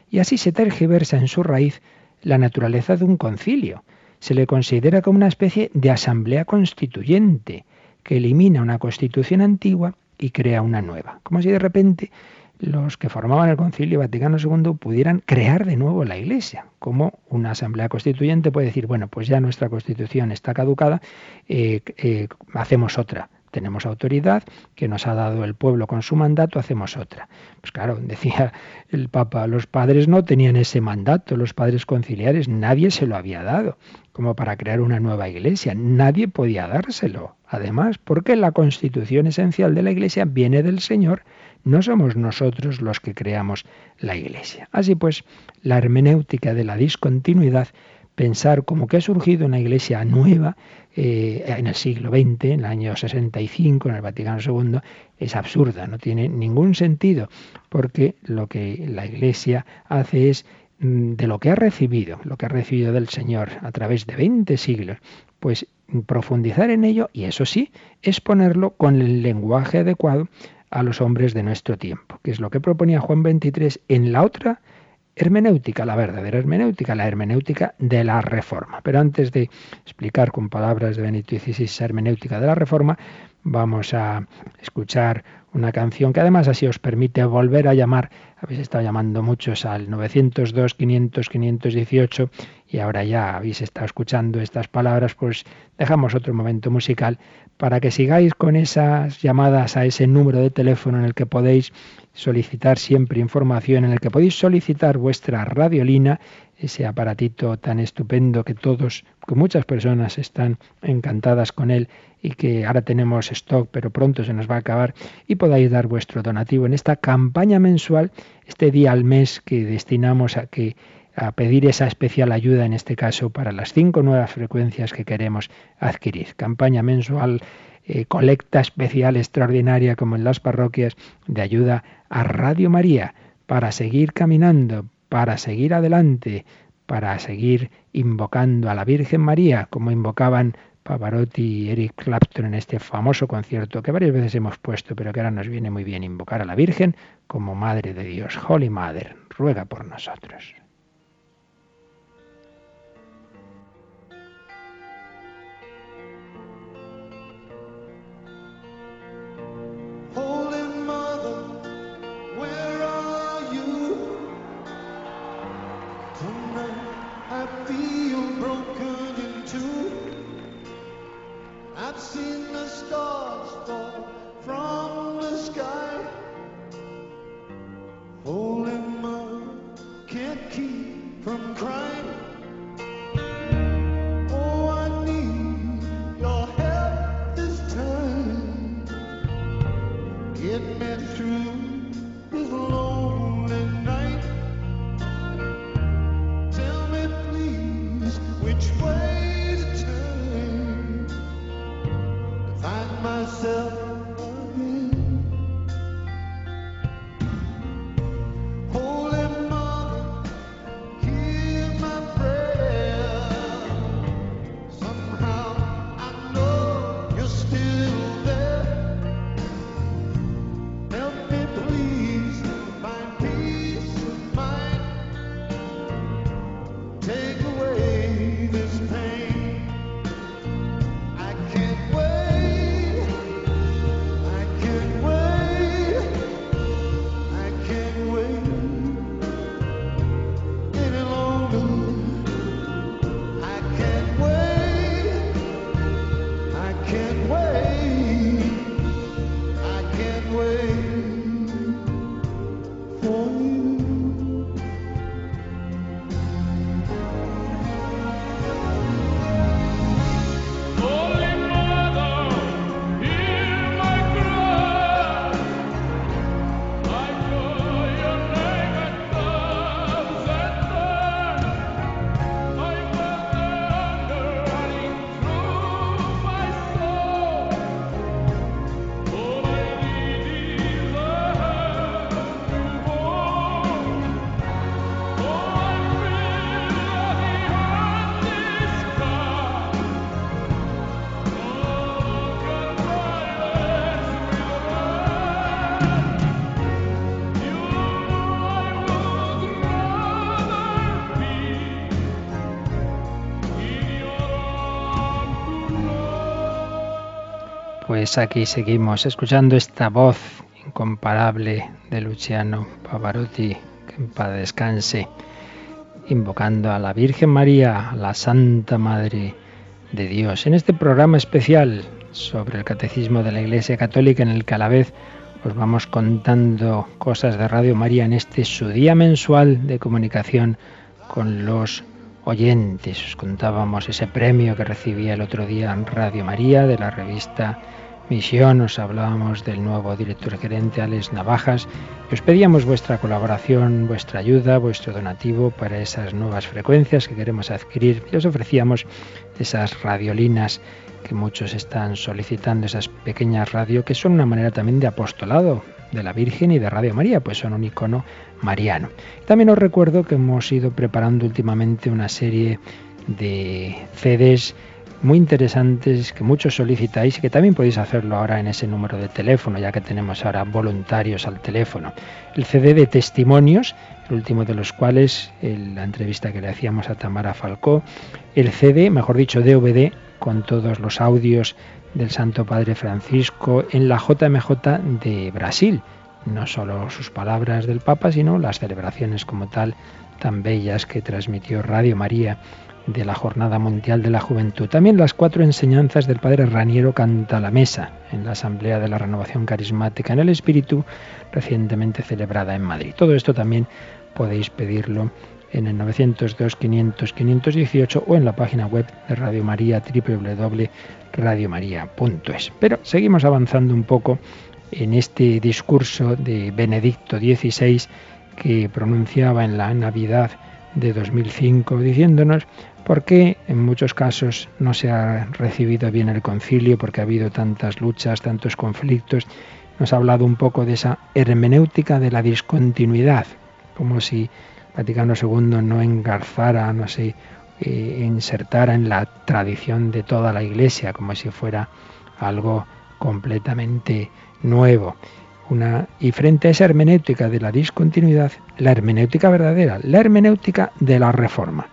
B: Y así se tergiversa en su raíz la naturaleza de un concilio. Se le considera como una especie de asamblea constituyente que elimina una constitución antigua y crea una nueva. Como si de repente los que formaban el Concilio Vaticano II pudieran crear de nuevo la Iglesia, como una asamblea constituyente puede decir, bueno, pues ya nuestra constitución está caducada, eh, eh, hacemos otra. Tenemos autoridad que nos ha dado el pueblo con su mandato, hacemos otra. Pues claro, decía el Papa, los padres no tenían ese mandato, los padres conciliares, nadie se lo había dado como para crear una nueva iglesia, nadie podía dárselo. Además, porque la constitución esencial de la iglesia viene del Señor, no somos nosotros los que creamos la Iglesia. Así pues, la hermenéutica de la discontinuidad, pensar como que ha surgido una Iglesia nueva eh, en el siglo XX, en el año 65, en el Vaticano II, es absurda, no tiene ningún sentido, porque lo que la Iglesia hace es mm, de lo que ha recibido, lo que ha recibido del Señor a través de 20 siglos, pues profundizar en ello y eso sí, exponerlo con el lenguaje adecuado a los hombres de nuestro tiempo, que es lo que proponía Juan 23 en la otra hermenéutica, la verdadera hermenéutica, la hermenéutica de la Reforma. Pero antes de explicar con palabras de Benito XVI esa hermenéutica de la Reforma, vamos a escuchar una canción que además así os permite volver a llamar, habéis estado llamando muchos al 902, 500, 518 y ahora ya habéis estado escuchando estas palabras, pues dejamos otro momento musical para que sigáis con esas llamadas a ese número de teléfono en el que podéis solicitar siempre información, en el que podéis solicitar vuestra radiolina, ese aparatito tan estupendo que todos, que muchas personas están encantadas con él y que ahora tenemos stock, pero pronto se nos va a acabar, y podáis dar vuestro donativo en esta campaña mensual, este día al mes que destinamos a que a pedir esa especial ayuda, en este caso, para las cinco nuevas frecuencias que queremos adquirir. Campaña mensual, eh, colecta especial extraordinaria, como en las parroquias, de ayuda a Radio María, para seguir caminando, para seguir adelante, para seguir invocando a la Virgen María, como invocaban Pavarotti y Eric Clapton en este famoso concierto que varias veces hemos puesto, pero que ahora nos viene muy bien invocar a la Virgen como Madre de Dios. Holy Mother, ruega por nosotros.
F: I've seen the stars
B: fall from the sky. Holy mother, can't keep from crying. Aquí seguimos escuchando esta voz incomparable de Luciano Pavarotti, que en paz descanse, invocando a la Virgen María, la Santa Madre de Dios, en este programa especial sobre el Catecismo de la Iglesia Católica en el que a la vez os vamos contando cosas de Radio María en este su día mensual de comunicación con los oyentes. Os contábamos ese premio que recibía el otro día en Radio María de la revista Misión, os hablábamos del nuevo director gerente Alex Navajas y os pedíamos vuestra colaboración, vuestra ayuda, vuestro donativo para esas nuevas frecuencias que queremos adquirir y os ofrecíamos esas radiolinas que muchos están solicitando, esas pequeñas radio que son una manera también de apostolado de la Virgen y de Radio María, pues son un icono mariano. También os recuerdo que hemos ido preparando últimamente una serie de CDs muy interesantes que muchos solicitáis y que también podéis hacerlo ahora en ese número de teléfono, ya que tenemos ahora voluntarios al teléfono. El CD de testimonios, el último de los cuales, la entrevista que le hacíamos a Tamara Falcó, el CD, mejor dicho, DVD, con todos los audios del Santo Padre Francisco en la JMJ de Brasil. No solo sus palabras del Papa, sino las celebraciones como tal tan bellas que transmitió Radio María de la Jornada Mundial de la Juventud. También las cuatro enseñanzas del Padre Raniero Canta la Mesa en la Asamblea de la Renovación Carismática en el Espíritu, recientemente celebrada en Madrid. Todo esto también podéis pedirlo en el 902 500 518 o en la página web de Radio María www.radiomaria.es. Pero seguimos avanzando un poco en este discurso de Benedicto XVI que pronunciaba en la Navidad de 2005 diciéndonos ¿Por qué en muchos casos no se ha recibido bien el concilio? Porque ha habido tantas luchas, tantos conflictos. Nos ha hablado un poco de esa hermenéutica de la discontinuidad, como si Vaticano II no engarzara, no se eh, insertara en la tradición de toda la Iglesia, como si fuera algo completamente nuevo. Una, y frente a esa hermenéutica de la discontinuidad, la hermenéutica verdadera, la hermenéutica de la reforma.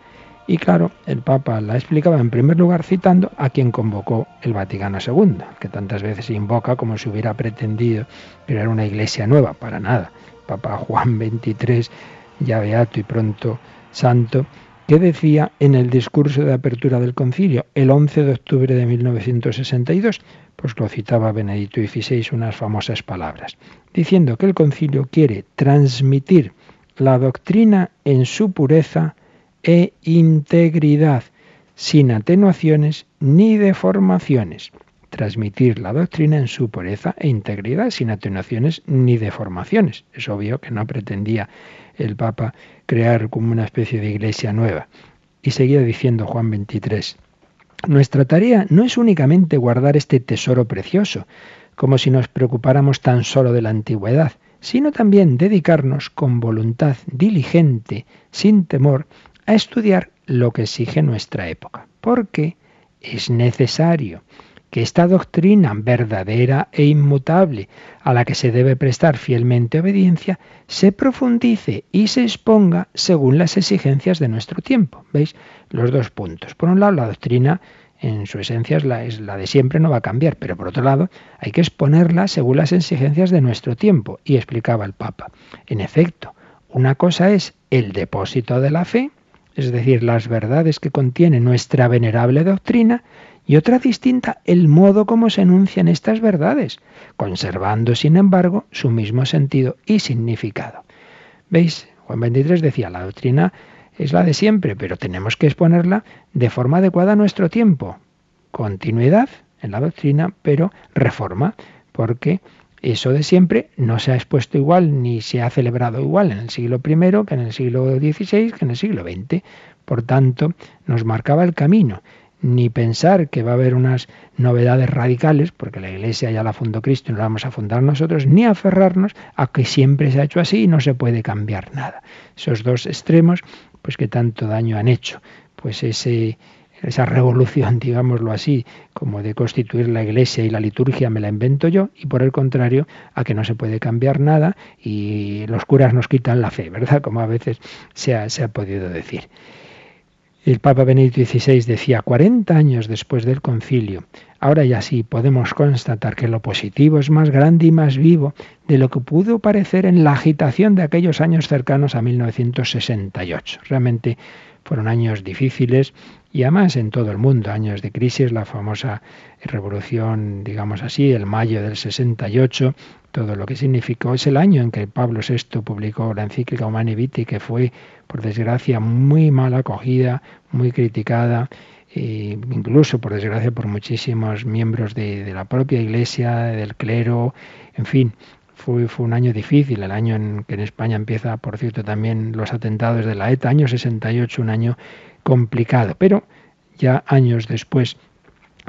B: Y claro, el Papa la explicaba en primer lugar citando a quien convocó el Vaticano II, que tantas veces invoca como si hubiera pretendido crear una iglesia nueva, para nada. Papa Juan XXIII, ya beato y pronto santo, que decía en el discurso de apertura del concilio, el 11 de octubre de 1962, pues lo citaba Benedicto XVI unas famosas palabras, diciendo que el concilio quiere transmitir la doctrina en su pureza, e integridad, sin atenuaciones ni deformaciones. Transmitir la doctrina en su pureza e integridad, sin atenuaciones ni deformaciones. Es obvio que no pretendía el Papa crear como una especie de iglesia nueva. Y seguía diciendo Juan 23, nuestra tarea no es únicamente guardar este tesoro precioso, como si nos preocupáramos tan solo de la antigüedad, sino también dedicarnos con voluntad diligente, sin temor, a estudiar lo que exige nuestra época, porque es necesario que esta doctrina verdadera e inmutable, a la que se debe prestar fielmente obediencia, se profundice y se exponga según las exigencias de nuestro tiempo. ¿Veis? Los dos puntos. Por un lado, la doctrina en su esencia es la, de siempre, no va a cambiar, pero por otro lado, hay que exponerla según las exigencias de nuestro tiempo. Y explicaba el Papa, en efecto, una cosa es el depósito de la fe, es decir, las verdades que contiene nuestra venerable doctrina, y otra distinta el modo como se enuncian estas verdades, conservando, sin embargo, su mismo sentido y significado. ¿Veis? Juan 23 decía, la doctrina es la de siempre, pero tenemos que exponerla de forma adecuada a nuestro tiempo. Continuidad en la doctrina, pero reforma, porque eso de siempre no se ha expuesto igual ni se ha celebrado igual en el siglo I que en el siglo XVI, que en el siglo XX. Por tanto, nos marcaba el camino. Ni pensar que va a haber unas novedades radicales, porque la Iglesia ya la fundó Cristo y no la vamos a fundar nosotros, ni aferrarnos a que siempre se ha hecho así y no se puede cambiar nada. Esos dos extremos, pues que tanto daño han hecho. Pues ese, esa revolución, digámoslo así, como de constituir la iglesia y la liturgia me la invento yo, y por el contrario, a que no se puede cambiar nada y los curas nos quitan la fe, ¿verdad? Como a veces se ha, podido decir. El Papa Benedicto XVI decía, 40 años después del concilio, ahora ya sí podemos constatar que lo positivo es más grande y más vivo de lo que pudo parecer en la agitación de aquellos años cercanos a 1968. Realmente fueron años difíciles y además en todo el mundo, años de crisis, la famosa revolución, digamos así, el mayo del 68, todo lo que significó. Es el año en que Pablo VI publicó la encíclica Humani Vitae, que fue, por desgracia, muy mal acogida, muy criticada, e incluso, por desgracia, por muchísimos miembros de, la propia Iglesia, del clero, en fin. Fue, fue, un año difícil, el año en que en España empieza, por cierto, también los atentados de la ETA, año 68, un año complicado, pero ya años después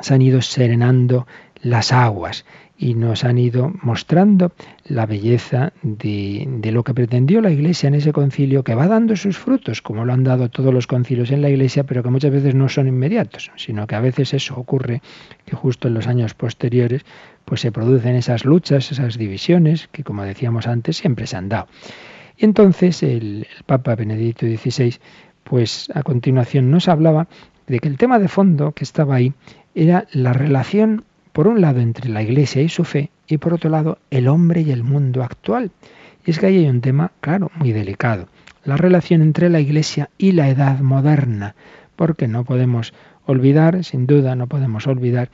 B: se han ido serenando las aguas y nos han ido mostrando la belleza de, de, lo que pretendió la Iglesia en ese concilio, que va dando sus frutos, como lo han dado todos los concilios en la Iglesia, pero que muchas veces no son inmediatos, sino que a veces eso ocurre, que justo en los años posteriores, pues se producen esas luchas, esas divisiones, que como decíamos antes, siempre se han dado. Y entonces el, el Papa Benedicto XVI, pues a continuación nos hablaba de que el tema de fondo que estaba ahí era la relación por un lado entre la Iglesia y su fe y por otro lado el hombre y el mundo actual. Y es que ahí hay un tema, claro, muy delicado, la relación entre la Iglesia y la edad moderna, porque no podemos olvidar, sin duda, no podemos olvidar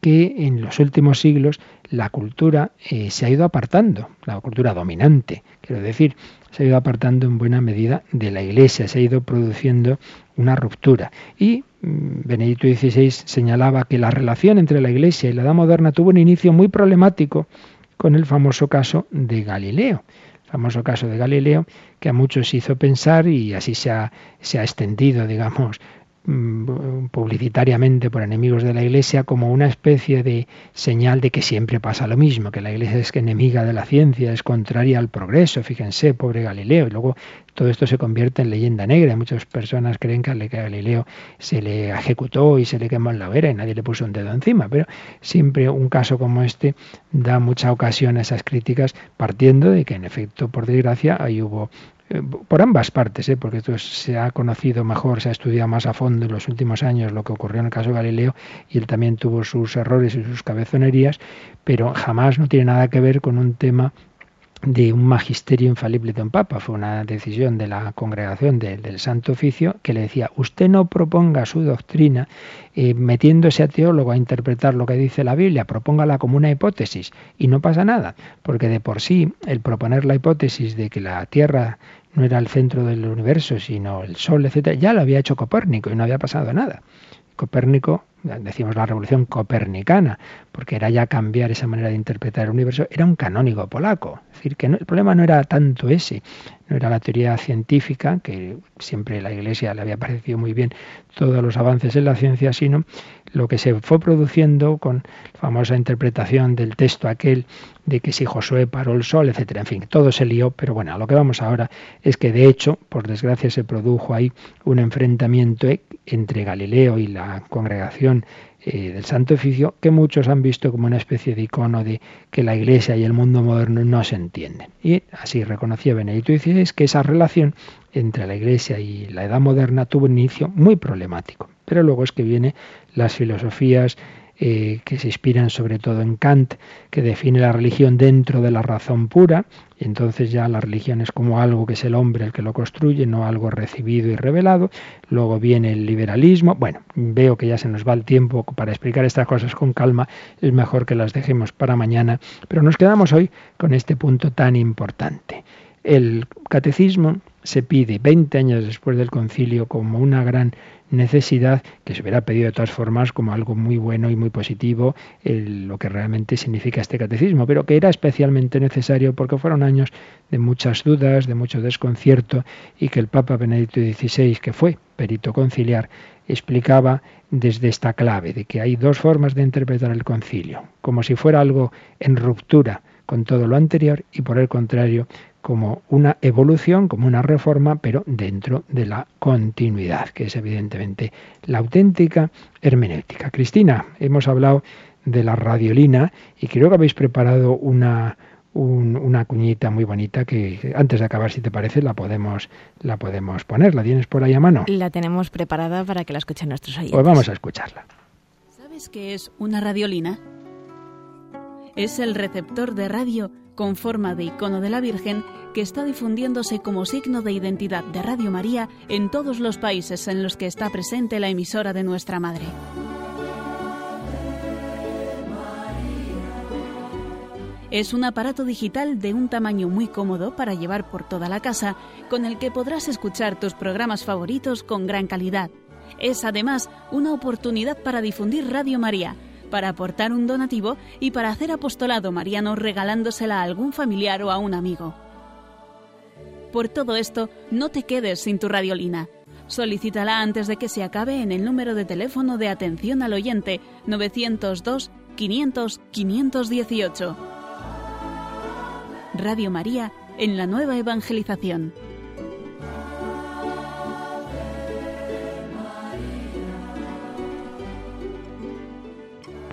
B: que en los últimos siglos la cultura eh, se ha ido apartando, la cultura dominante, quiero decir, se ha ido apartando en buena medida de la Iglesia, se ha ido produciendo una ruptura. Y Benedicto XVI señalaba que la relación entre la Iglesia y la Edad Moderna tuvo un inicio muy problemático con el famoso caso de Galileo. El famoso caso de Galileo que a muchos hizo pensar y así se ha, se ha extendido, digamos, Mm, publicitariamente por enemigos de la Iglesia como una especie de señal de que siempre pasa lo mismo, que la Iglesia es enemiga de la ciencia, es contraria al progreso, fíjense, pobre Galileo, y luego todo esto se convierte en leyenda negra. Muchas personas creen que a Galileo se le ejecutó y se le quemó en la hoguera y nadie le puso un dedo encima, pero siempre un caso como este da mucha ocasión a esas críticas partiendo de que en efecto, por desgracia, ahí hubo eh, por ambas partes, ¿eh? porque esto se ha conocido mejor, se ha estudiado más a fondo en los últimos años lo que ocurrió en el caso de Galileo y él también tuvo sus errores y sus cabezonerías, pero jamás no tiene nada que ver con un tema de un magisterio infalible de un papa. Fue una decisión de la congregación del Santo Oficio que le decía, usted no proponga su doctrina eh, metiéndose a teólogo a interpretar lo que dice la Biblia, propóngala como una hipótesis y no pasa nada, porque de por sí el proponer la hipótesis de que la Tierra no era el centro del universo, sino el Sol, etcétera, ya lo había hecho Copérnico y no había pasado nada. Copérnico, decimos la revolución copernicana, porque era ya cambiar esa manera de interpretar el universo, era un canónigo polaco. Es decir, que el problema no era tanto ese, no era la teoría científica, que siempre la Iglesia le había parecido muy bien todos los avances en la ciencia, sino lo que se fue produciendo con la famosa interpretación del texto aquel de que si Josué paró el sol, etcétera. En fin, todo se lió, pero bueno, a lo que vamos ahora es que de hecho, por desgracia, se produjo ahí un enfrentamiento entre Galileo y la congregación eh, del Santo Oficio que muchos han visto como una especie de icono de que la Iglesia y el mundo moderno no se entienden. Y así reconocía Benedicto XVI que esa relación entre la Iglesia y la Edad Moderna tuvo un inicio muy problemático. Pero luego es que vienen las filosofías eh, que se inspiran sobre todo en Kant, que define la religión dentro de la razón pura, y entonces ya la religión es como algo que es el hombre el que lo construye, no algo recibido y revelado. Luego viene el liberalismo. Bueno, veo que ya se nos va el tiempo para explicar estas cosas con calma, es mejor que las dejemos para mañana, pero nos quedamos hoy con este punto tan importante. El catecismo se pide 20 años después del concilio como una gran necesidad que se hubiera pedido de todas formas como algo muy bueno y muy positivo lo que realmente significa este catecismo, pero que era especialmente necesario porque fueron años de muchas dudas, de mucho desconcierto y que el Papa Benedicto XVI, que fue perito conciliar, explicaba desde esta clave de que hay dos formas de interpretar el concilio, como si fuera algo en ruptura con todo lo anterior y por el contrario como una evolución, como una reforma, pero dentro de la continuidad, que es evidentemente la auténtica hermenéutica. Cristina, hemos hablado de la radiolina y creo que habéis preparado una, una cuñita muy bonita que antes de acabar, si te parece, la podemos, la podemos poner. ¿La tienes por ahí a mano?
C: La tenemos preparada para que la escuchen nuestros oyentes.
B: Pues vamos a escucharla.
G: ¿Sabes qué es una radiolina? Es el receptor de radio con forma de icono de la Virgen que está difundiéndose como signo de identidad de Radio María en todos los países en los que está presente la emisora de nuestra Madre. Es un aparato digital de un tamaño muy cómodo para llevar por toda la casa, con el que podrás escuchar tus programas favoritos con gran calidad. Es además una oportunidad para difundir Radio María, para aportar un donativo y para hacer apostolado mariano regalándosela a algún familiar o a un amigo. Por todo esto, no te quedes sin tu radiolina. Solicítala antes de que se acabe en el número de teléfono de atención al oyente 902 500 518. Radio María en la nueva evangelización.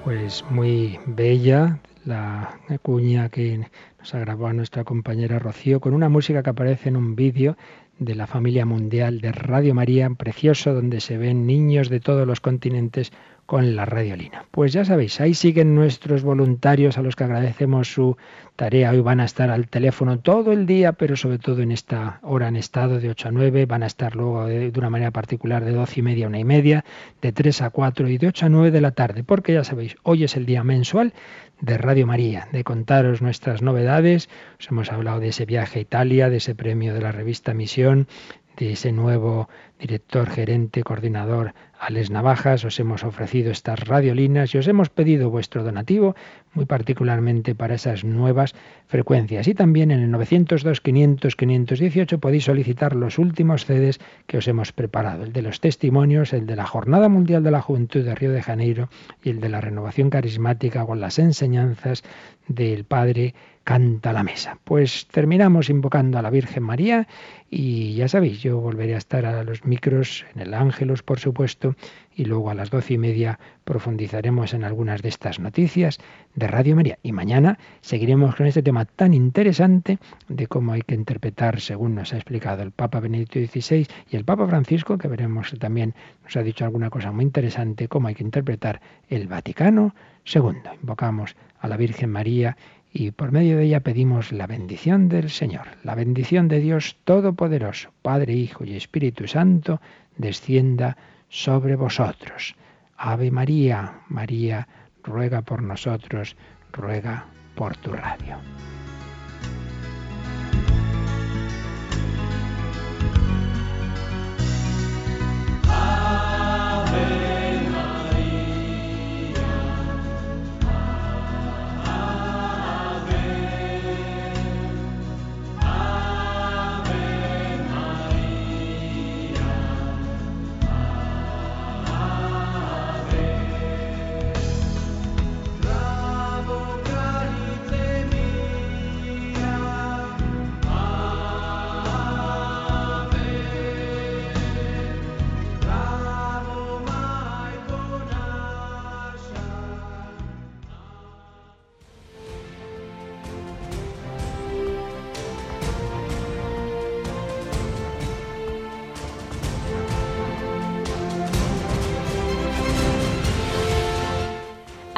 B: Pues muy bella la cuña que nos ha grabado nuestra compañera Rocío con una música que aparece en un vídeo de la familia mundial de Radio María, precioso, donde se ven niños de todos los continentes con la radiolina. Pues ya sabéis, ahí siguen nuestros voluntarios a los que agradecemos su tarea. Hoy van a estar al teléfono todo el día, pero sobre todo en esta hora en estado de 8 a 9. Van a estar luego de, una manera particular de 12 y media a una y media, de 3 a 4 y de 8 a 9 de la tarde, porque ya sabéis, hoy es el día mensual de Radio María, de contaros nuestras novedades. Os hemos hablado de ese viaje a Italia, de ese premio de la revista Misión, de ese nuevo director, gerente, coordinador Alex Navajas, os hemos ofrecido estas radiolinas y os hemos pedido vuestro donativo, muy particularmente para esas nuevas frecuencias. Y también en el 902 500 518 podéis solicitar los últimos CDs que os hemos preparado, el de los testimonios, el de la Jornada Mundial de la Juventud de Río de Janeiro y el de la renovación carismática con las enseñanzas del Padre canta la mesa. Pues terminamos invocando a la Virgen María y ya sabéis, yo volveré a estar a los micros en el Ángelos, por supuesto, y luego a las doce y media profundizaremos en algunas de estas noticias de Radio María. Y mañana seguiremos con este tema tan interesante de cómo hay que interpretar, según nos ha explicado el Papa Benedicto XVI y el Papa Francisco, que veremos también nos ha dicho alguna cosa muy interesante, cómo hay que interpretar el Vaticano II. Invocamos a la Virgen María y por medio de ella pedimos la bendición del Señor, la bendición de Dios Todopoderoso, Padre, Hijo y Espíritu Santo, descienda sobre vosotros. Ave María, María, ruega por nosotros, ruega por tu radio.